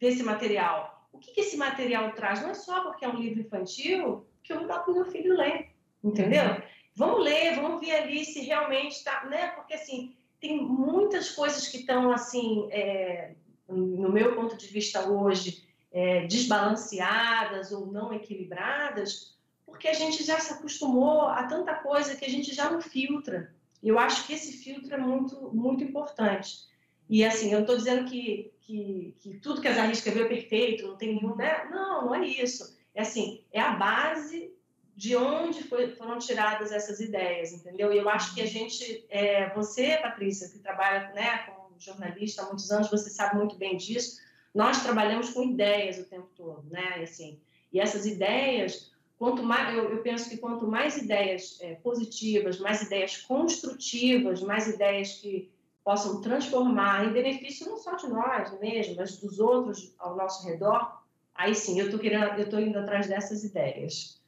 desse material. O que, que esse material traz? Não é só porque é um livro infantil que eu vou dar para o meu filho ler, entendeu? Uhum. Vamos ler, vamos ver ali se realmente está, né? Porque assim tem muitas coisas que estão assim, é, no meu ponto de vista hoje, é, desbalanceadas ou não equilibradas, porque a gente já se acostumou a tanta coisa que a gente já não filtra. Eu acho que esse filtro é muito, muito importante. E assim, eu estou dizendo que, que, que, tudo que a Zahri escreveu é perfeito, não tem nenhum. Né? Não, não é isso. É assim, é a base de onde foi, foram tiradas essas ideias, entendeu? E eu acho que a gente, é, você, Patrícia, que trabalha né, como jornalista há muitos anos, você sabe muito bem disso. Nós trabalhamos com ideias o tempo todo, né? E, assim, e essas ideias, quanto mais, eu, eu penso que quanto mais ideias é, positivas, mais ideias construtivas, mais ideias que possam transformar em benefício não só de nós mesmo, mas dos outros ao nosso redor, aí sim, eu estou querendo, eu indo atrás dessas ideias.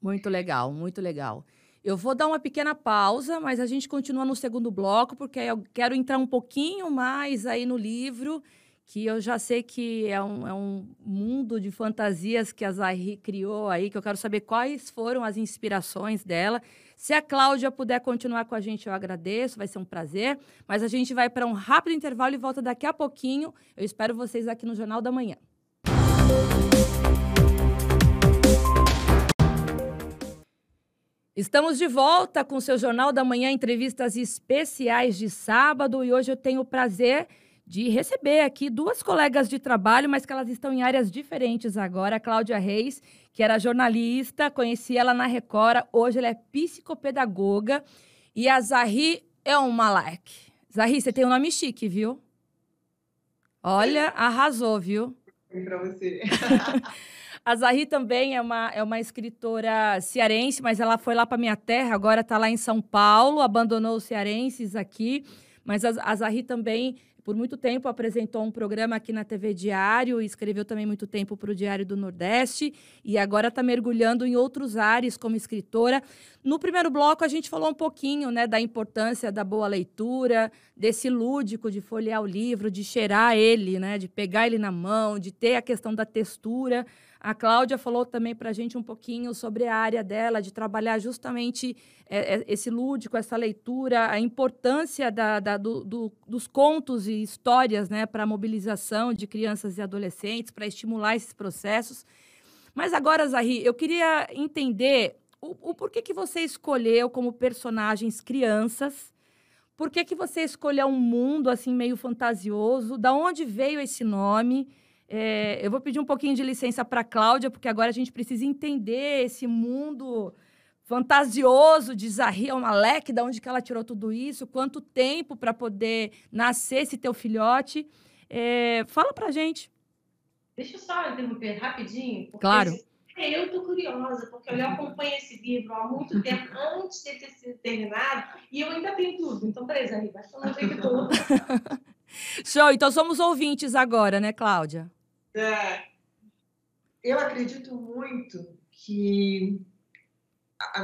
Muito legal, muito legal. Eu vou dar uma pequena pausa, mas a gente continua no segundo bloco, porque eu quero entrar um pouquinho mais aí no livro, que eu já sei que é um, é um mundo de fantasias que a Zahri criou aí, que eu quero saber quais foram as inspirações dela. Se a Cláudia puder continuar com a gente, eu agradeço, vai ser um prazer. Mas a gente vai para um rápido intervalo e volta daqui a pouquinho. Eu espero vocês aqui no Jornal da Manhã. Estamos de volta com o seu Jornal da Manhã, entrevistas especiais de sábado, e hoje eu tenho o prazer de receber aqui duas colegas de trabalho, mas que elas estão em áreas diferentes agora. A Cláudia Reis, que era jornalista, conheci ela na Record, hoje ela é psicopedagoga, e a Zahri é um malek. Zahri, você tem um nome chique, viu? Olha, arrasou, viu? Para você. A Zahri também é uma, é uma escritora cearense, mas ela foi lá para minha terra, agora está lá em São Paulo, abandonou os cearenses aqui. Mas a, a Zahri também, por muito tempo, apresentou um programa aqui na TV Diário, escreveu também muito tempo para o Diário do Nordeste, e agora está mergulhando em outros ares como escritora. No primeiro bloco, a gente falou um pouquinho né, da importância da boa leitura, desse lúdico de folhear o livro, de cheirar ele, né, de pegar ele na mão, de ter a questão da textura. A Cláudia falou também para a gente um pouquinho sobre a área dela, de trabalhar justamente é, é, esse lúdico, essa leitura, a importância da, da, do, do, dos contos e histórias né, para a mobilização de crianças e adolescentes, para estimular esses processos. Mas agora, Zahri, eu queria entender o, o porquê que você escolheu como personagens crianças. Por que, que você escolheu um mundo assim meio fantasioso? Da onde veio esse nome? É, eu vou pedir um pouquinho de licença para a Cláudia, porque agora a gente precisa entender esse mundo fantasioso de Zahri Malek, da onde que ela tirou tudo isso, quanto tempo para poder nascer esse teu filhote. É, fala para gente. Deixa eu só interromper rapidinho. Claro. Eu estou curiosa, porque eu acompanho esse livro há muito tempo, antes de ter sido terminado, e eu ainda tenho tudo. Então, peraí, Zahri, vai falando tudo. Show, então somos ouvintes agora, né, Cláudia? É, eu acredito muito que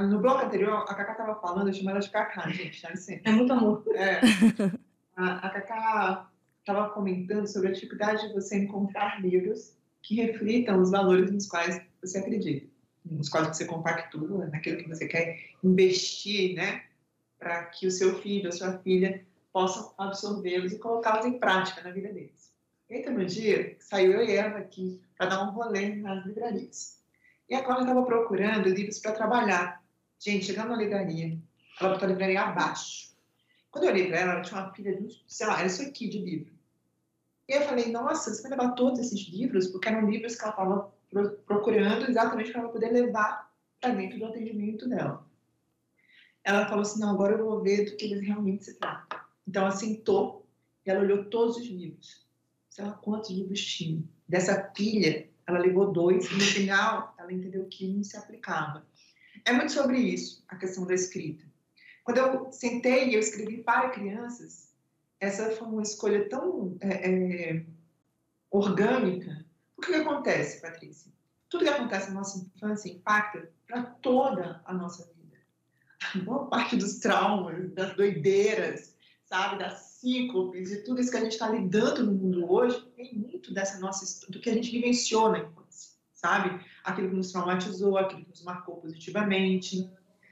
no bloco anterior, a Cacá estava falando, eu chamo ela de Cacá, gente, dá licença. É muito amor. É. A, a Cacá estava comentando sobre a dificuldade de você encontrar livros que reflitam os valores nos quais você acredita, nos quais você compactua, naquilo que você quer investir, né? Para que o seu filho ou sua filha possam absorvê-los e colocá-los em prática na vida deles. Eita, no dia, saiu eu e ela aqui para dar um rolê nas livrarias. E a Cláudia estava procurando livros para trabalhar. Gente, chegando na livraria, ela botou a livraria abaixo. Quando eu olhei para ela, ela tinha uma pilha de, sei lá, era isso aqui de livro. E eu falei, nossa, você vai levar todos esses livros? Porque eram livros que ela estava procurando exatamente para ela poder levar para dentro do atendimento dela. Ela falou assim, não, agora eu vou ver do que eles realmente se tratam. Então, ela sentou e ela olhou todos os livros sei lá quantos livros tinha. Dessa pilha, ela levou dois e no final ela entendeu que um se aplicava. É muito sobre isso, a questão da escrita. Quando eu sentei e eu escrevi para crianças, essa foi uma escolha tão é, é, orgânica. O que, acontece, Patrícia? Tudo que acontece na nossa infância impacta para toda a nossa vida. A boa parte dos traumas, das doideiras, sabe, das cíclopes e tudo isso que a gente está lidando no mundo hoje, tem muito dessa nossa do que a gente vivenciou na infância, sabe? Aquilo que nos traumatizou, aquilo que nos marcou positivamente.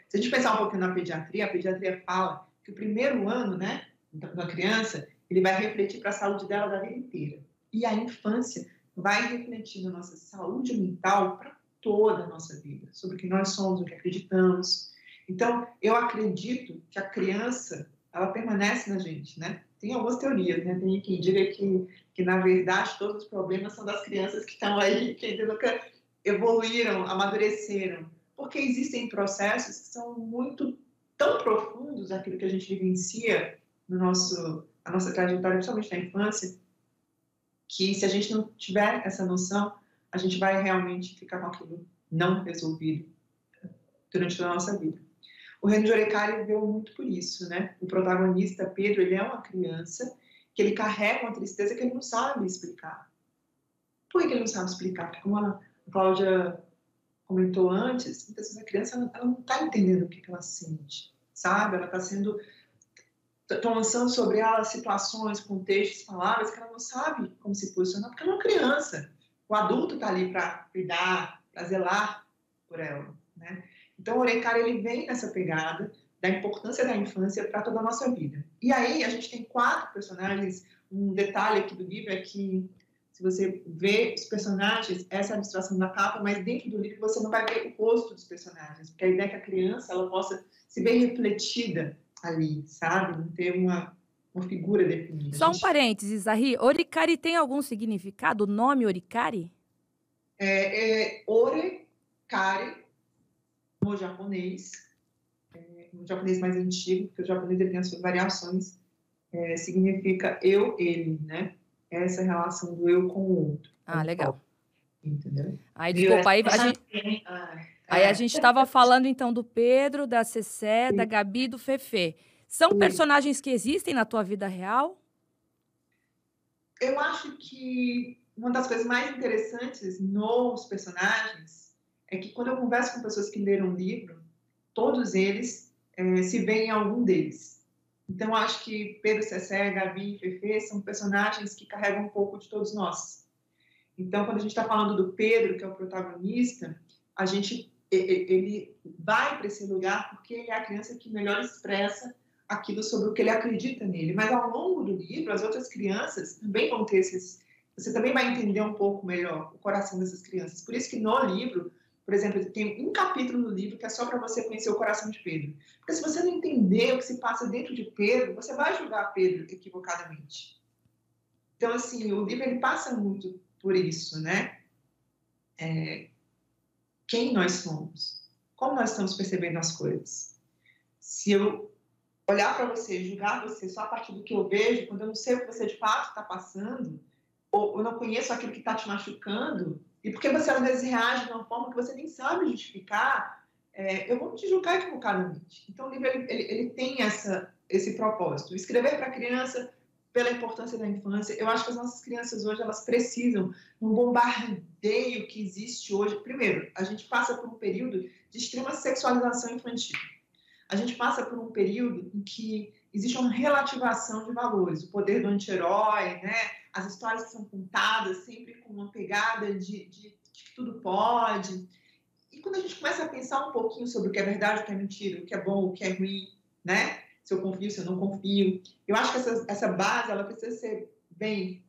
Se a gente pensar um pouquinho na pediatria, a pediatria fala que o primeiro ano, né, da criança, ele vai refletir para a saúde dela da vida inteira. E a infância vai refletir na nossa saúde mental para toda a nossa vida, sobre o que nós somos, o que acreditamos. Então, eu acredito que a criança ela permanece na gente, né? Tem algumas teorias, né? Tem quem diga que, que na verdade, todos os problemas são das crianças que estão aí, que nunca evoluíram, amadureceram. Porque existem processos que são muito, tão profundos, aquilo que a gente vivencia no nosso, a nossa trajetória, principalmente na infância, que se a gente não tiver essa noção, a gente vai realmente ficar com aquilo não resolvido durante a nossa vida. O Reino de Orecari viveu muito por isso, né? O protagonista, Pedro, ele é uma criança que ele carrega uma tristeza que ele não sabe explicar. Por que ele não sabe explicar? Porque como a Cláudia comentou antes, muitas vezes a criança ela, ela não está entendendo o que, que ela sente, sabe? Ela está sendo estão lançando sobre ela situações, contextos, palavras que ela não sabe como se posicionar, porque ela é uma criança. O adulto está ali para cuidar, para zelar por ela, né? Então, o Orecari, ele vem nessa pegada da importância da infância para toda a nossa vida. E aí, a gente tem quatro personagens. Um detalhe aqui do livro é que, se você vê os personagens, essa é a ilustração da capa, mas dentro do livro você não vai ver o rosto dos personagens, porque a ideia é que a criança ela possa se ver refletida ali, sabe? Não ter uma, uma figura definida. Só um parênteses, Ari. Orikari tem algum significado? O nome Orikari? É, é Orekari, no japonês, é, no japonês mais antigo, porque o japonês ele tem as suas variações, é, significa eu, ele, né? Essa relação do eu com o outro. Ah, legal. Entendeu? Aí, desculpa, aí a gente... Aí a é. gente estava falando então do Pedro, da Cecé, da Gabi e do Fefe. São personagens que existem na tua vida real? Eu acho que uma das coisas mais interessantes nos personagens é que quando eu converso com pessoas que leram o livro, todos eles é, se veem em algum deles. Então, acho que Pedro, Cecé, Gabi Fefe são personagens que carregam um pouco de todos nós. Então, quando a gente está falando do Pedro, que é o protagonista, a gente ele vai para esse lugar porque ele é a criança que melhor expressa aquilo sobre o que ele acredita nele. Mas ao longo do livro, as outras crianças também vão ter esses. Você também vai entender um pouco melhor o coração dessas crianças. Por isso que no livro, por exemplo, tem um capítulo no livro que é só para você conhecer o coração de Pedro. Porque se você não entender o que se passa dentro de Pedro, você vai julgar Pedro equivocadamente. Então, assim, o livro ele passa muito por isso, né? É, quem nós somos, como nós estamos percebendo as coisas. Se eu olhar para você, julgar você só a partir do que eu vejo, quando eu não sei o que você de fato está passando, ou eu não conheço aquilo que está te machucando, e porque você às vezes reage de uma forma que você nem sabe justificar, é, eu vou te julgar equivocadamente. Então, o livro ele, ele, ele tem essa, esse propósito. Escrever para a criança pela importância da infância. Eu acho que as nossas crianças hoje elas precisam um bombardeio que existe hoje. Primeiro, a gente passa por um período de extrema sexualização infantil. A gente passa por um período em que existe uma relativação de valores, o poder do anti-herói, né? As histórias são contadas sempre com uma pegada de, de, de que tudo pode. E quando a gente começa a pensar um pouquinho sobre o que é verdade, o que é mentira, o que é bom, o que é ruim, né? se eu confio, se eu não confio. Eu acho que essa, essa base ela precisa ser bem,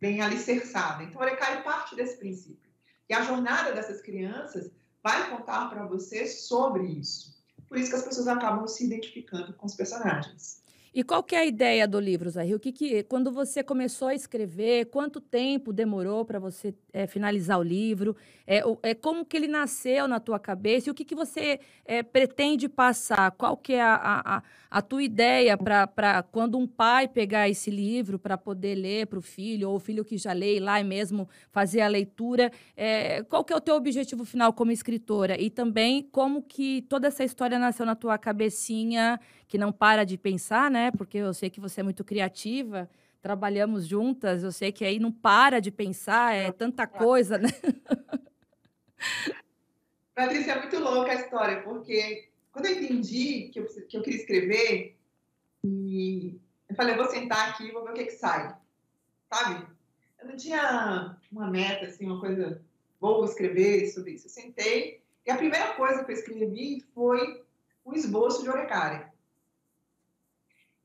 bem alicerçada. Então, o Orecai parte desse princípio. E a jornada dessas crianças vai contar para você sobre isso. Por isso que as pessoas acabam se identificando com os personagens. E qual que é a ideia do livro, Zahir? O que, que quando você começou a escrever, quanto tempo demorou para você é, finalizar o livro? É, é, como que ele nasceu na tua cabeça? E o que, que você é, pretende passar? Qual que é a, a, a tua ideia para quando um pai pegar esse livro para poder ler para o filho, ou o filho que já lê lá e mesmo fazer a leitura? É, qual que é o teu objetivo final como escritora? E também como que toda essa história nasceu na tua cabecinha, que não para de pensar, né? Porque eu sei que você é muito criativa trabalhamos juntas, eu sei que aí não para de pensar, é tanta coisa, né? Patrícia, é muito louca a história, porque quando eu entendi que eu, que eu queria escrever, e eu falei, eu vou sentar aqui e vou ver o que, que sai, sabe? Eu não tinha uma meta, assim, uma coisa, vou escrever sobre isso. Eu sentei e a primeira coisa que eu escrevi foi um esboço de Orecari.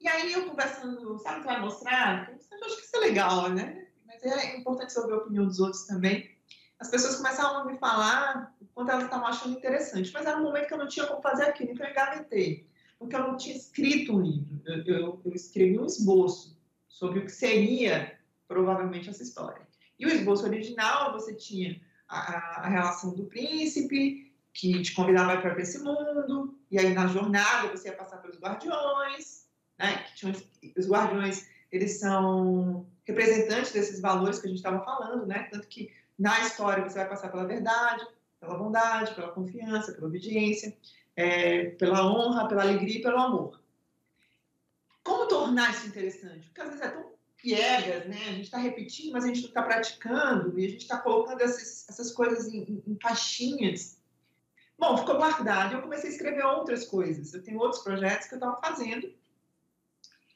E aí eu conversando, sabe o que vai mostrar? Eu acho que isso é legal, né? Mas é importante saber a opinião dos outros também. As pessoas começaram a me falar o quanto elas estavam achando interessante, mas era um momento que eu não tinha como fazer aquilo, então eu engavetei. Porque eu não tinha escrito um livro, eu, eu, eu escrevi um esboço sobre o que seria provavelmente essa história. E o esboço original, você tinha a, a relação do príncipe, que te convidava para esse mundo, e aí na jornada você ia passar pelos guardiões, né, os guardiões, eles são representantes desses valores que a gente estava falando, né? Tanto que na história você vai passar pela verdade, pela bondade, pela confiança, pela obediência, é, pela honra, pela alegria e pelo amor. Como tornar isso interessante? Porque às vezes é tão piegas, né? A gente está repetindo, mas a gente não está praticando, e a gente está colocando essas, essas coisas em, em, caixinhas. Bom, ficou guardado eu comecei a escrever outras coisas. Eu tenho outros projetos que eu estava fazendo.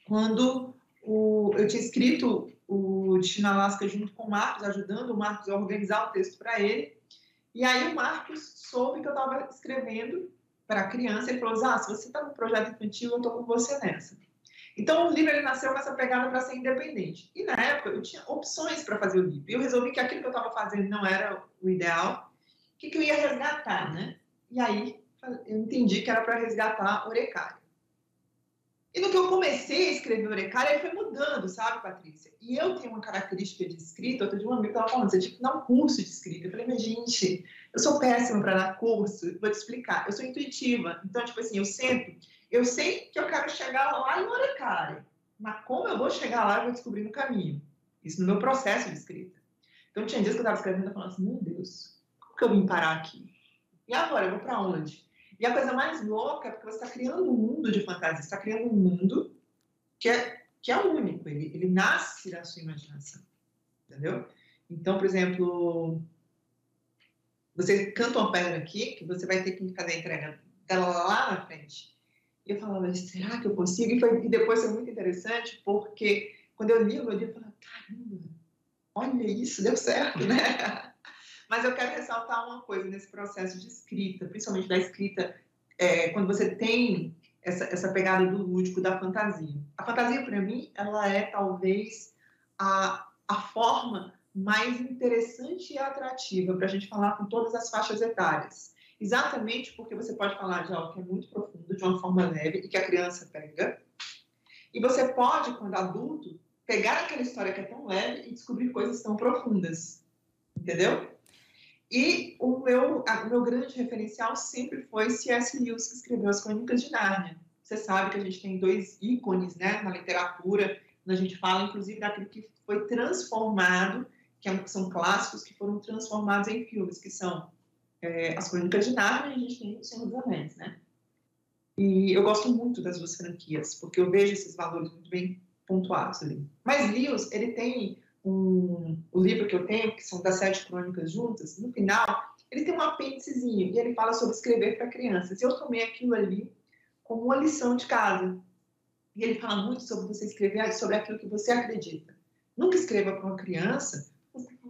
Quando o, eu tinha escrito o Destino Alaska junto com o Marcos, ajudando o Marcos a organizar o texto para ele. E aí o Marcos soube que eu estava escrevendo para criança e falou: Ah, se você está no projeto infantil, eu estou com você nessa. Então, o livro ele nasceu com essa pegada para ser independente. E na época, eu tinha opções para fazer o livro. E eu resolvi que aquilo que eu estava fazendo não era o ideal. O que, que eu ia resgatar, né? E aí, eu entendi que era para resgatar Orecária. E no que eu comecei a escrever Orecária, ele foi mudando, sabe, Patrícia? E eu tenho uma característica de escrita. Outro dia, um amigo estava falando, você tinha que dar um curso de escrita. Eu falei, mas gente, eu sou péssima para dar curso. Vou te explicar. Eu sou intuitiva. Então, tipo assim, eu sento eu sei que eu quero chegar lá em Orecari, mas como eu vou chegar lá, eu vou descobrir no caminho. Isso no meu processo de escrita. Então, tinha dias que eu estava escrevendo e falando assim, meu Deus, como que eu vim parar aqui? E agora, eu vou para onde? E a coisa mais louca é porque você está criando um mundo de fantasia, está criando um mundo que é, que é único, ele, ele nasce da sua imaginação, entendeu? Então, por exemplo, você canta uma pedra aqui, que você vai ter que fazer a entrega dela lá na frente. E eu falava, será que eu consigo? E, foi, e depois foi muito interessante, porque quando eu li o meu livro, eu falava, caramba, olha isso, deu certo, né? Mas eu quero ressaltar uma coisa nesse processo de escrita, principalmente da escrita, é, quando você tem essa, essa pegada do lúdico, da fantasia. A fantasia, para mim, ela é talvez a, a forma mais interessante e atrativa para a gente falar com todas as faixas etárias exatamente porque você pode falar de algo que é muito profundo, de uma forma leve e que a criança pega. E você pode, quando adulto, pegar aquela história que é tão leve e descobrir coisas tão profundas. Entendeu? E o meu, o meu grande referencial sempre foi C.S. Lewis, que escreveu As Crônicas de Nárnia. Você sabe que a gente tem dois ícones né, na literatura, quando a gente fala, inclusive, daquilo que foi transformado, que é são clássicos que foram transformados em filmes, que são é, as Crônicas de Nárnia e a gente tem o Senhor dos Anéis, né? E eu gosto muito das duas franquias, porque eu vejo esses valores muito bem pontuados ali. Mas Lewis, ele tem um, o livro que eu tenho, que são das sete crônicas juntas, no final, ele tem um apêndicezinho e ele fala sobre escrever para crianças. Eu tomei aquilo ali como uma lição de casa. E ele fala muito sobre você escrever sobre aquilo que você acredita. Nunca escreva para uma criança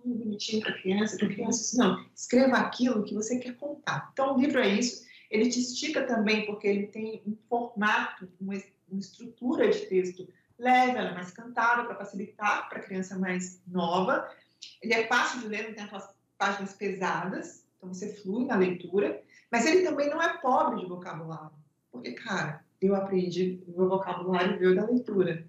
bonitinho para criança, para criança, não, escreva aquilo que você quer contar. Então, o livro é isso. Ele te estica também, porque ele tem um formato, uma, uma estrutura de texto leve, ela é mais cantada, para facilitar para a criança mais nova. Ele é fácil de ler, não tem aquelas páginas pesadas, então você flui na leitura. Mas ele também não é pobre de vocabulário, porque, cara, eu aprendi, meu vocabulário veio da leitura,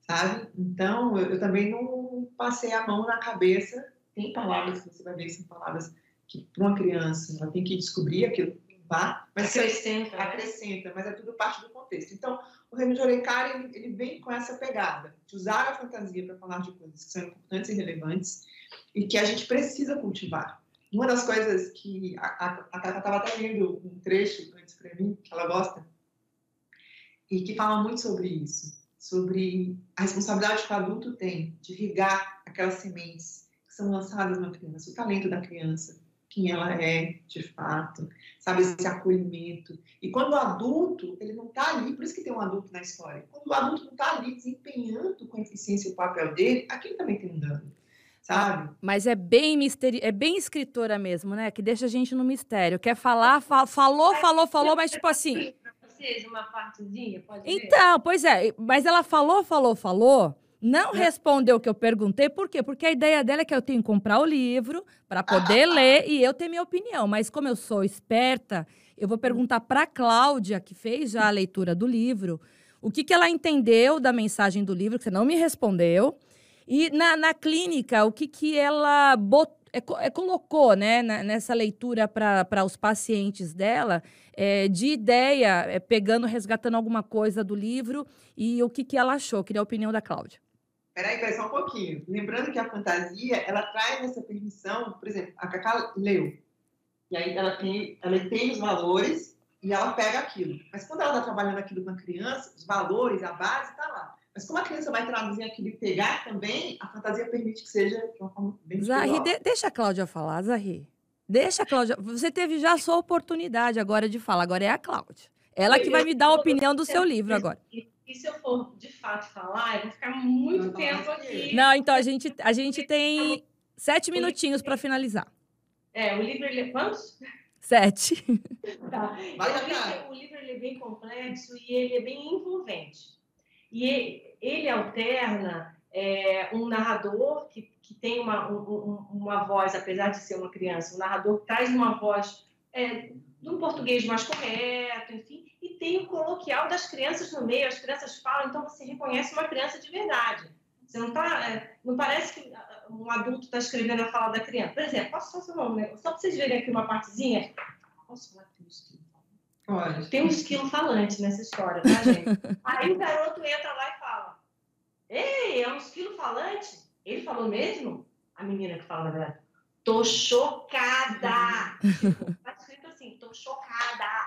sabe? Então, eu, eu também não passei a mão na cabeça. Tem palavras que você vai ver que são palavras que, para uma criança, ela tem que descobrir aquilo vá, mas acrescenta, acrescenta, mas é tudo parte do contexto. Então, o Remy Jorecari, ele, ele vem com essa pegada de usar a fantasia para falar de coisas que são importantes e relevantes e que a gente precisa cultivar. Uma das coisas que a Cata estava até lendo um trecho antes para mim, que ela gosta, e que fala muito sobre isso sobre a responsabilidade que o adulto tem de irrigar aquelas sementes que são lançadas na criança, o talento da criança, quem ela é de fato, sabe, esse acolhimento. E quando o adulto, ele não está ali, por isso que tem um adulto na história, quando o adulto não está ali desempenhando com eficiência o papel dele, aquele também tem um dano. Sabe? Mas é bem misteri é bem escritora mesmo, né? Que deixa a gente no mistério. Quer falar, fa falou, falou, falou, mas tipo assim, seja uma partezinha? Pode então, pois é. Mas ela falou, falou, falou. Não é. respondeu o que eu perguntei, por quê? Porque a ideia dela é que eu tenho que comprar o livro para poder ah, ler e eu ter minha opinião. Mas como eu sou esperta, eu vou perguntar para a Cláudia, que fez já a leitura do livro, o que, que ela entendeu da mensagem do livro, que você não me respondeu. E na, na clínica, o que, que ela botou é, é, colocou né, nessa leitura para os pacientes dela é, de ideia, é, pegando, resgatando alguma coisa do livro e o que, que ela achou. Queria a opinião da Cláudia. Peraí, peraí, só um pouquinho. Lembrando que a fantasia, ela traz essa permissão, por exemplo, a Cacá leu. E aí ela tem, ela tem os valores e ela pega aquilo. Mas quando ela está trabalhando aquilo com a criança, os valores, a base está lá. Mas como a criança vai traduzir aquilo e pegar também, a fantasia permite que seja de uma forma bem Zahri, de, deixa a Cláudia falar, Zahri. Deixa a Cláudia. Você teve já a sua oportunidade agora de falar, agora é a Cláudia. Ela que vai me dar a opinião do seu livro agora. E se eu for de fato falar, eu vou ficar muito tempo aqui. Não, então a gente, a gente tem sete minutinhos para finalizar. É, o livro, ele... É quantos? Sete. Tá. Vai, o livro ele é bem complexo e ele é bem envolvente. E ele alterna é, um narrador que, que tem uma, um, uma voz, apesar de ser uma criança, um narrador que traz uma voz é, de um português mais correto, enfim, tem o coloquial das crianças no meio, as crianças falam, então você reconhece uma criança de verdade. Você não tá, é, não parece que um adulto está escrevendo a fala da criança. Por exemplo, posso só seu nome, né? Só para vocês verem aqui uma partezinha. Posso falar que tem um esquilo? Pode. Tem um esquilo falante nessa história, tá, gente? Aí o garoto entra lá e fala: Ei, é um esquilo falante? Ele falou mesmo? A menina que fala, na verdade. Tô chocada! Tá escrito assim, tô chocada.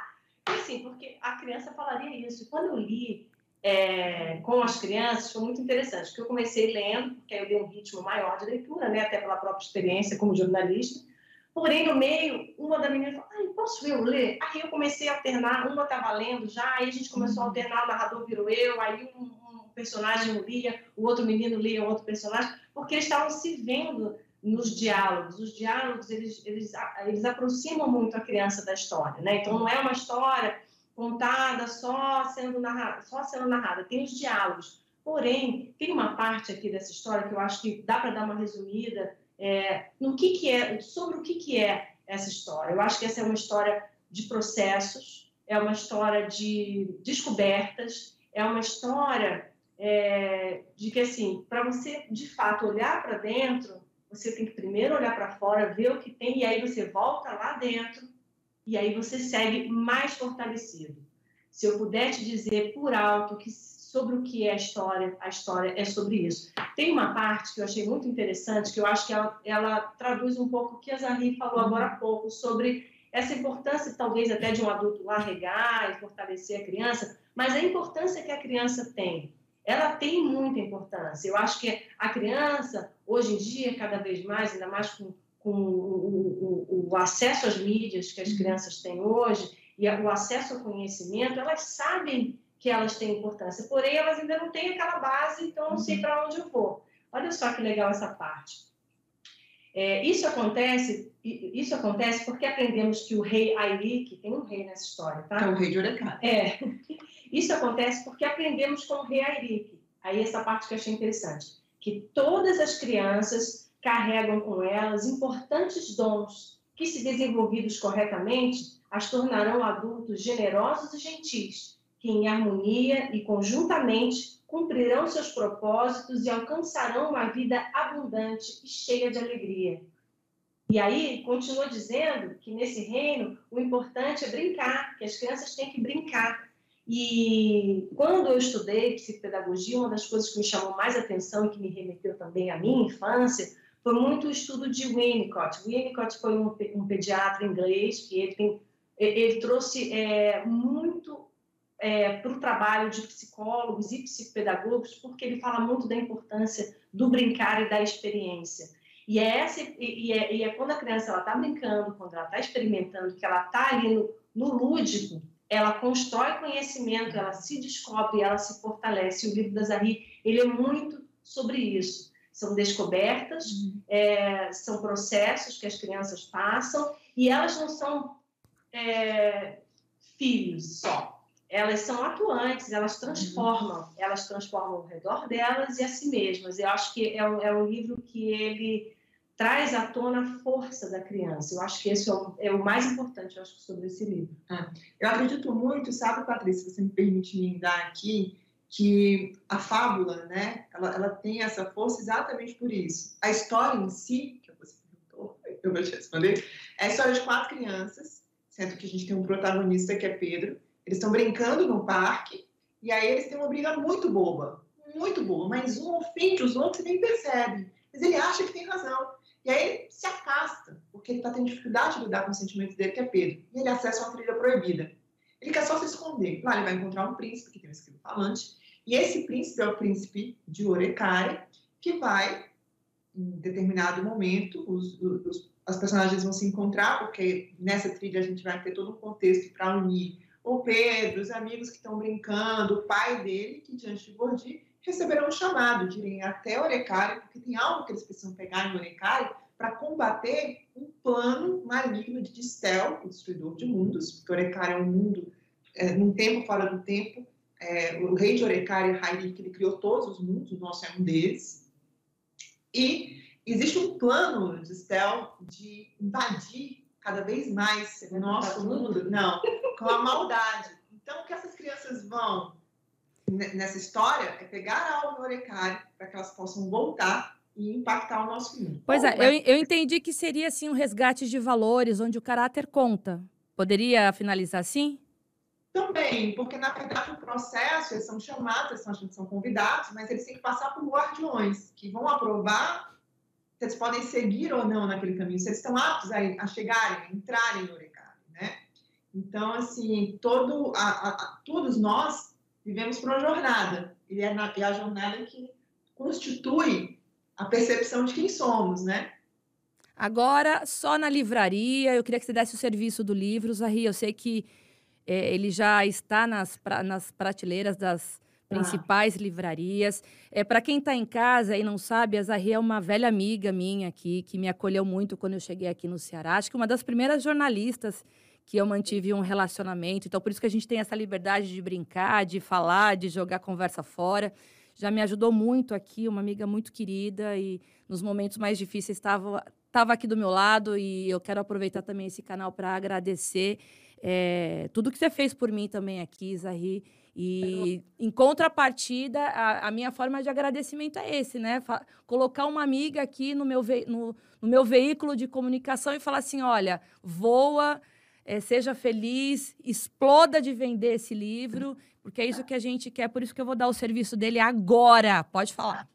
Assim, porque a criança falaria isso. E quando eu li é, com as crianças, foi muito interessante, porque eu comecei lendo, porque aí eu dei um ritmo maior de leitura, né, até pela própria experiência como jornalista. Porém, no meio, uma da menina falou, posso eu ler? Aí eu comecei a alternar, uma estava lendo já, aí a gente começou a uhum. alternar, o narrador virou eu, aí um, um personagem lia, o outro menino lia outro personagem, porque eles estavam se vendo nos diálogos. Os diálogos, eles, eles, eles aproximam muito a criança da história, né? Então, não é uma história contada só sendo narrada, só sendo narrada, tem os diálogos. Porém, tem uma parte aqui dessa história que eu acho que dá para dar uma resumida é, no que, que é, sobre o que, que é essa história. Eu acho que essa é uma história de processos, é uma história de descobertas, é uma história é, de que, assim, para você de fato olhar para dentro, você tem que primeiro olhar para fora, ver o que tem, e aí você volta lá dentro e aí você segue mais fortalecido. Se eu puder te dizer por alto que sobre o que é a história, a história é sobre isso. Tem uma parte que eu achei muito interessante, que eu acho que ela, ela traduz um pouco o que a Zahri falou agora há pouco, sobre essa importância, talvez até de um adulto lá regar e fortalecer a criança, mas a importância que a criança tem. Ela tem muita importância. Eu acho que a criança, hoje em dia, cada vez mais, ainda mais com com o, o, o, acesso às mídias que as uhum. crianças têm hoje e o acesso ao conhecimento, elas sabem que elas têm importância, porém elas ainda não têm aquela base, então não sei uhum. para onde eu vou. Olha só que legal essa parte. É, isso acontece, isso acontece porque aprendemos que o rei Aili, que tem um rei nessa história, tá? É o rei de Orecá. É. Isso acontece porque aprendemos com o rei Aili. Aí essa parte que eu achei interessante, que todas as crianças carregam com elas importantes dons que, se desenvolvidos corretamente, as tornarão adultos generosos e gentis, que, em harmonia e conjuntamente, cumprirão seus propósitos e alcançarão uma vida abundante e cheia de alegria. E aí, continua dizendo que nesse reino o importante é brincar, que as crianças têm que brincar. E quando eu estudei psicopedagogia, uma das coisas que me chamou mais atenção e que me remeteu também à minha infância foi muito o estudo de Winnicott. Winnicott foi um, um pediatra inglês que ele, tem, ele trouxe é, muito é, para o trabalho de psicólogos e psicopedagogos, porque ele fala muito da importância do brincar e da experiência. E é, essa, e é, e é quando a criança está brincando, quando ela está experimentando, que ela está ali no, no lúdico, ela constrói conhecimento, ela se descobre, ela se fortalece. O livro da Zahri, ele é muito sobre isso são descobertas, uhum. é, são processos que as crianças passam e elas não são é, filhos só. Elas são atuantes, elas transformam, uhum. elas transformam ao redor delas e a si mesmas. Eu acho que é um, é um livro que ele traz à tona a força da criança. Eu acho que esse é o, é o mais importante, eu acho, sobre esse livro. Ah, eu acredito muito, sabe, Patrícia, se você me permite me dar aqui, que a fábula, né, ela, ela tem essa força exatamente por isso. A história em si, que você perguntou, eu vou te responder, é a história de quatro crianças, sendo que a gente tem um protagonista que é Pedro. Eles estão brincando no parque e aí eles têm uma briga muito boba, muito boba, mas um ofende os outros e nem percebe. Mas ele acha que tem razão. E aí ele se afasta, porque ele está tendo dificuldade de lidar com os sentimentos dele, que é Pedro. E ele acessa uma trilha proibida. Ele quer só se esconder. Lá ele vai encontrar um príncipe que tem um escrito falante, e esse príncipe é o príncipe de Orecare, que vai, em determinado momento, os, os, as personagens vão se encontrar, porque nessa trilha a gente vai ter todo um contexto para unir o Pedro, os amigos que estão brincando, o pai dele, que diante de Gordi, receberão um chamado de irem até Orecare, porque tem algo que eles precisam pegar em Orecare para combater um plano maligno de Distel, o destruidor de mundos, porque Orecare é um mundo é, num tempo fora do tempo. É, o rei de Orecare, Hairi, que ele criou todos os mundos, o nosso é um deles. E existe um plano de Distel de invadir cada vez mais o nosso mundo, não, com a maldade. Então, o que essas crianças vão nessa história é pegar algo no Orecare para que elas possam voltar e impactar o nosso mundo. Pois é, eu, eu entendi que seria assim um resgate de valores, onde o caráter conta. Poderia finalizar assim? Também, porque na verdade o processo, eles são chamados, eles são, são convidados, mas eles têm que passar por guardiões, que vão aprovar se eles podem seguir ou não naquele caminho, se eles estão aptos a, a chegarem, a entrarem no Orecare, né? Então, assim, todo, a, a, todos nós vivemos por uma jornada, e é, na, é a jornada que constitui a percepção de quem somos, né? Agora, só na livraria, eu queria que você desse o serviço do livro, Zahri. Eu sei que é, ele já está nas, pra, nas prateleiras das ah. principais ah. livrarias. É, Para quem está em casa e não sabe, a Zahri é uma velha amiga minha aqui, que me acolheu muito quando eu cheguei aqui no Ceará. Acho que uma das primeiras jornalistas que eu mantive um relacionamento. Então, por isso que a gente tem essa liberdade de brincar, de falar, de jogar conversa fora já me ajudou muito aqui, uma amiga muito querida e nos momentos mais difíceis estava estava aqui do meu lado e eu quero aproveitar também esse canal para agradecer é, tudo que você fez por mim também aqui, Zahri. E em contrapartida, a, a, minha forma de agradecimento é esse, né? Fa colocar uma amiga aqui no meu, no, no, meu veículo de comunicação e falar assim: olha, voa, é, seja feliz, exploda de vender esse livro porque é isso que a gente quer, por isso que eu vou dar o serviço dele agora. Pode falar.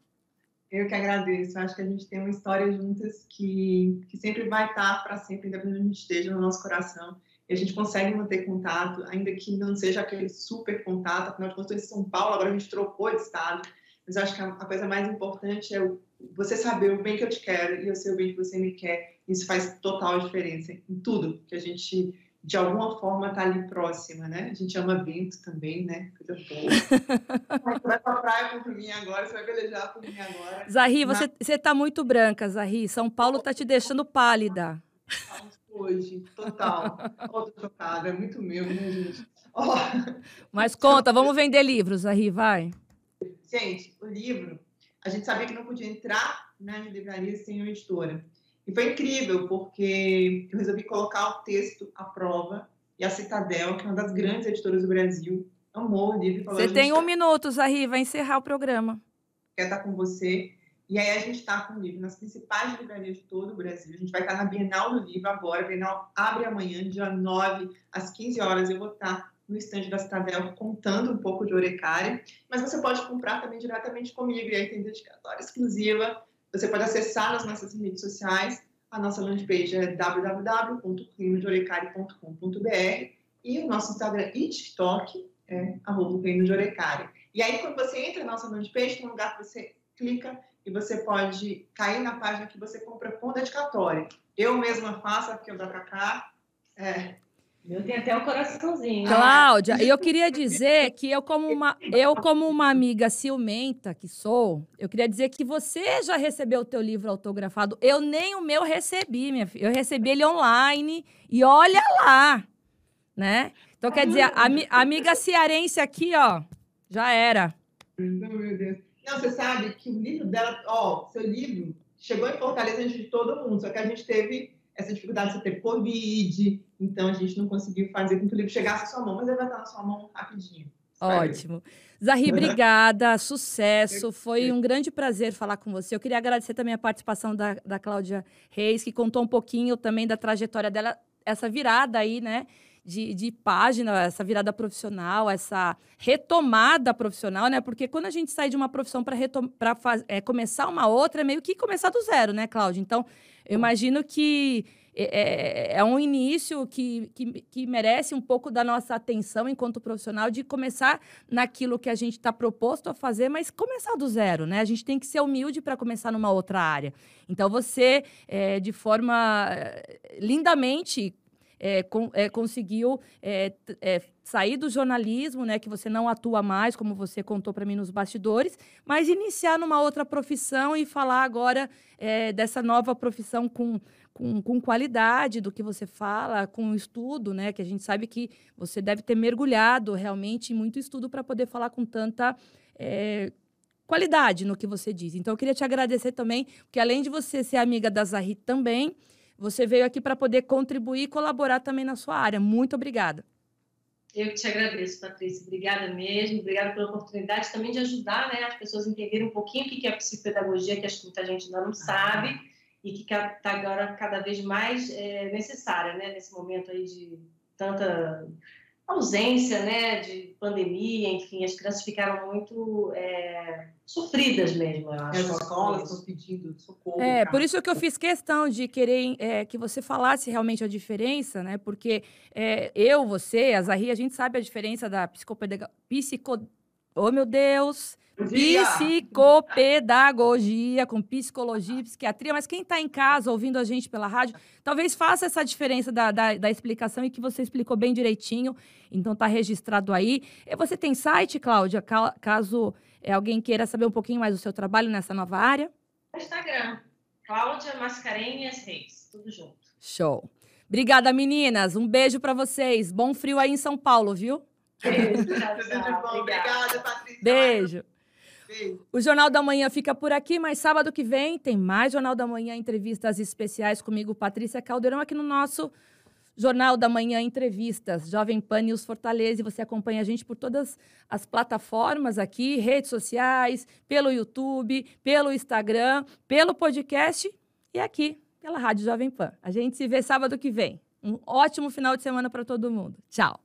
Eu que agradeço. Acho que a gente tem uma história juntas que, que sempre vai estar para sempre, independente de onde esteja no nosso coração. E a gente consegue manter contato, ainda que não seja aquele super contato. Afinal de contas, em São Paulo, agora a gente trocou de estado. Mas acho que a, a coisa mais importante é o, você saber o bem que eu te quero e eu sei o bem que você me quer. Isso faz total diferença em tudo que a gente de alguma forma tá ali próxima, né? A gente ama vento também, né? Coisa boa. você vai pra praia por mim agora, você vai velejar por mim agora. Zahri, você, você tá muito branca, Zahri. São Paulo tá te deixando pálida. Hoje, total. Outra chocada, é muito meu, né, gente? Oh. Mas conta, vamos vender livros, Zahri, vai. Gente, o livro, a gente sabia que não podia entrar nas livrarias sem uma editora. E foi incrível, porque eu resolvi colocar o texto à prova e a Citadel, que é uma das grandes editoras do Brasil, amou o livro. Você tem um minuto, Zahri, vai encerrar o programa. Quer estar com você. E aí a gente está com o livro nas principais livrarias de todo o Brasil. A gente vai estar na Bienal do Livro agora. A Bienal abre amanhã, dia 9, às 15 horas. Eu vou estar no estande da Citadel contando um pouco de Orecária. Mas você pode comprar também diretamente comigo. E aí tem dedicatória exclusiva você pode acessar nas nossas redes sociais. A nossa landing page é www.reinodeorecari.com.br e o nosso Instagram e TikTok é arroba. E aí, quando você entra na nossa landing page, tem um lugar que você clica e você pode cair na página que você compra com dedicatória. Eu mesma faço, aqui o da Cacá. É, eu tenho até o um coraçãozinho. Cláudia, eu queria dizer que eu como, uma, eu, como uma amiga ciumenta que sou, eu queria dizer que você já recebeu o teu livro autografado. Eu nem o meu recebi, minha filha. Eu recebi ele online e olha lá, né? Então, quer dizer, a, a amiga cearense aqui, ó, já era. Meu Deus. Não, você sabe que o livro dela, ó, seu livro chegou em Fortaleza antes de todo mundo, só que a gente teve essa dificuldade de ter Covid, então a gente não conseguiu fazer com que o livro chegasse à sua mão, mas ele vai estar na sua mão rapidinho. Ótimo. Zahri, obrigada, sucesso. Foi um grande prazer falar com você. Eu queria agradecer também a participação da, da Cláudia Reis, que contou um pouquinho também da trajetória dela, essa virada aí, né? de, de página, essa virada profissional, essa retomada profissional, né? Porque quando a gente sai de uma profissão para é, começar uma outra, é meio que começar do zero, né, Cláudia? Então, eu imagino que é, é, é um início que, que, que, merece um pouco da nossa atenção enquanto profissional de começar naquilo que a gente está proposto a fazer, mas começar do zero, né? A gente tem que ser humilde para começar numa outra área. Então, você, é, de forma é, lindamente, é, com, é, conseguiu é, é, sair do jornalismo, né, que você não atua mais, como você contou para mim nos bastidores, mas iniciar numa outra profissão e falar agora é, dessa nova profissão com, com, com, qualidade do que você fala, com estudo, né, que a gente sabe que você deve ter mergulhado realmente em muito estudo para poder falar com tanta é, qualidade no que você diz. Então, eu queria te agradecer também, porque além de você ser amiga da Zahri também, você veio aqui para poder contribuir e colaborar também na sua área. Muito obrigada. Eu que te agradeço, Patrícia. Obrigada mesmo. Obrigada pela oportunidade também de ajudar né, as pessoas a entenderem um pouquinho o que é a psicopedagogia, que acho que muita gente ainda não sabe e que está agora cada vez mais é, necessária né, nesse momento aí de tanta ausência né, de pandemia, enfim, as crianças ficaram muito é, sofridas mesmo. Eu acho, as escolas estão pedindo socorro. É, cara. por isso que eu fiz questão de querer é, que você falasse realmente a diferença, né? Porque é, eu, você, a Zahri, a gente sabe a diferença da psicopedagogia. Psico... Oh, meu Deus! Psicopedagogia, com psicologia e psiquiatria, mas quem está em casa ouvindo a gente pela rádio, talvez faça essa diferença da, da, da explicação e que você explicou bem direitinho, então está registrado aí. E você tem site, Cláudia, caso é, alguém queira saber um pouquinho mais do seu trabalho nessa nova área? Instagram, Cláudia Mascarenhas Reis, tudo junto. Show. Obrigada, meninas. Um beijo para vocês. Bom frio aí em São Paulo, viu? Beijo, tchau, tchau. Obrigada, Patrícia. Beijo. O Jornal da Manhã fica por aqui, mas sábado que vem tem mais Jornal da Manhã, entrevistas especiais comigo, Patrícia Caldeirão, aqui no nosso Jornal da Manhã Entrevistas, Jovem Pan News Fortaleza. E você acompanha a gente por todas as plataformas aqui, redes sociais, pelo YouTube, pelo Instagram, pelo podcast e aqui pela Rádio Jovem Pan. A gente se vê sábado que vem. Um ótimo final de semana para todo mundo. Tchau.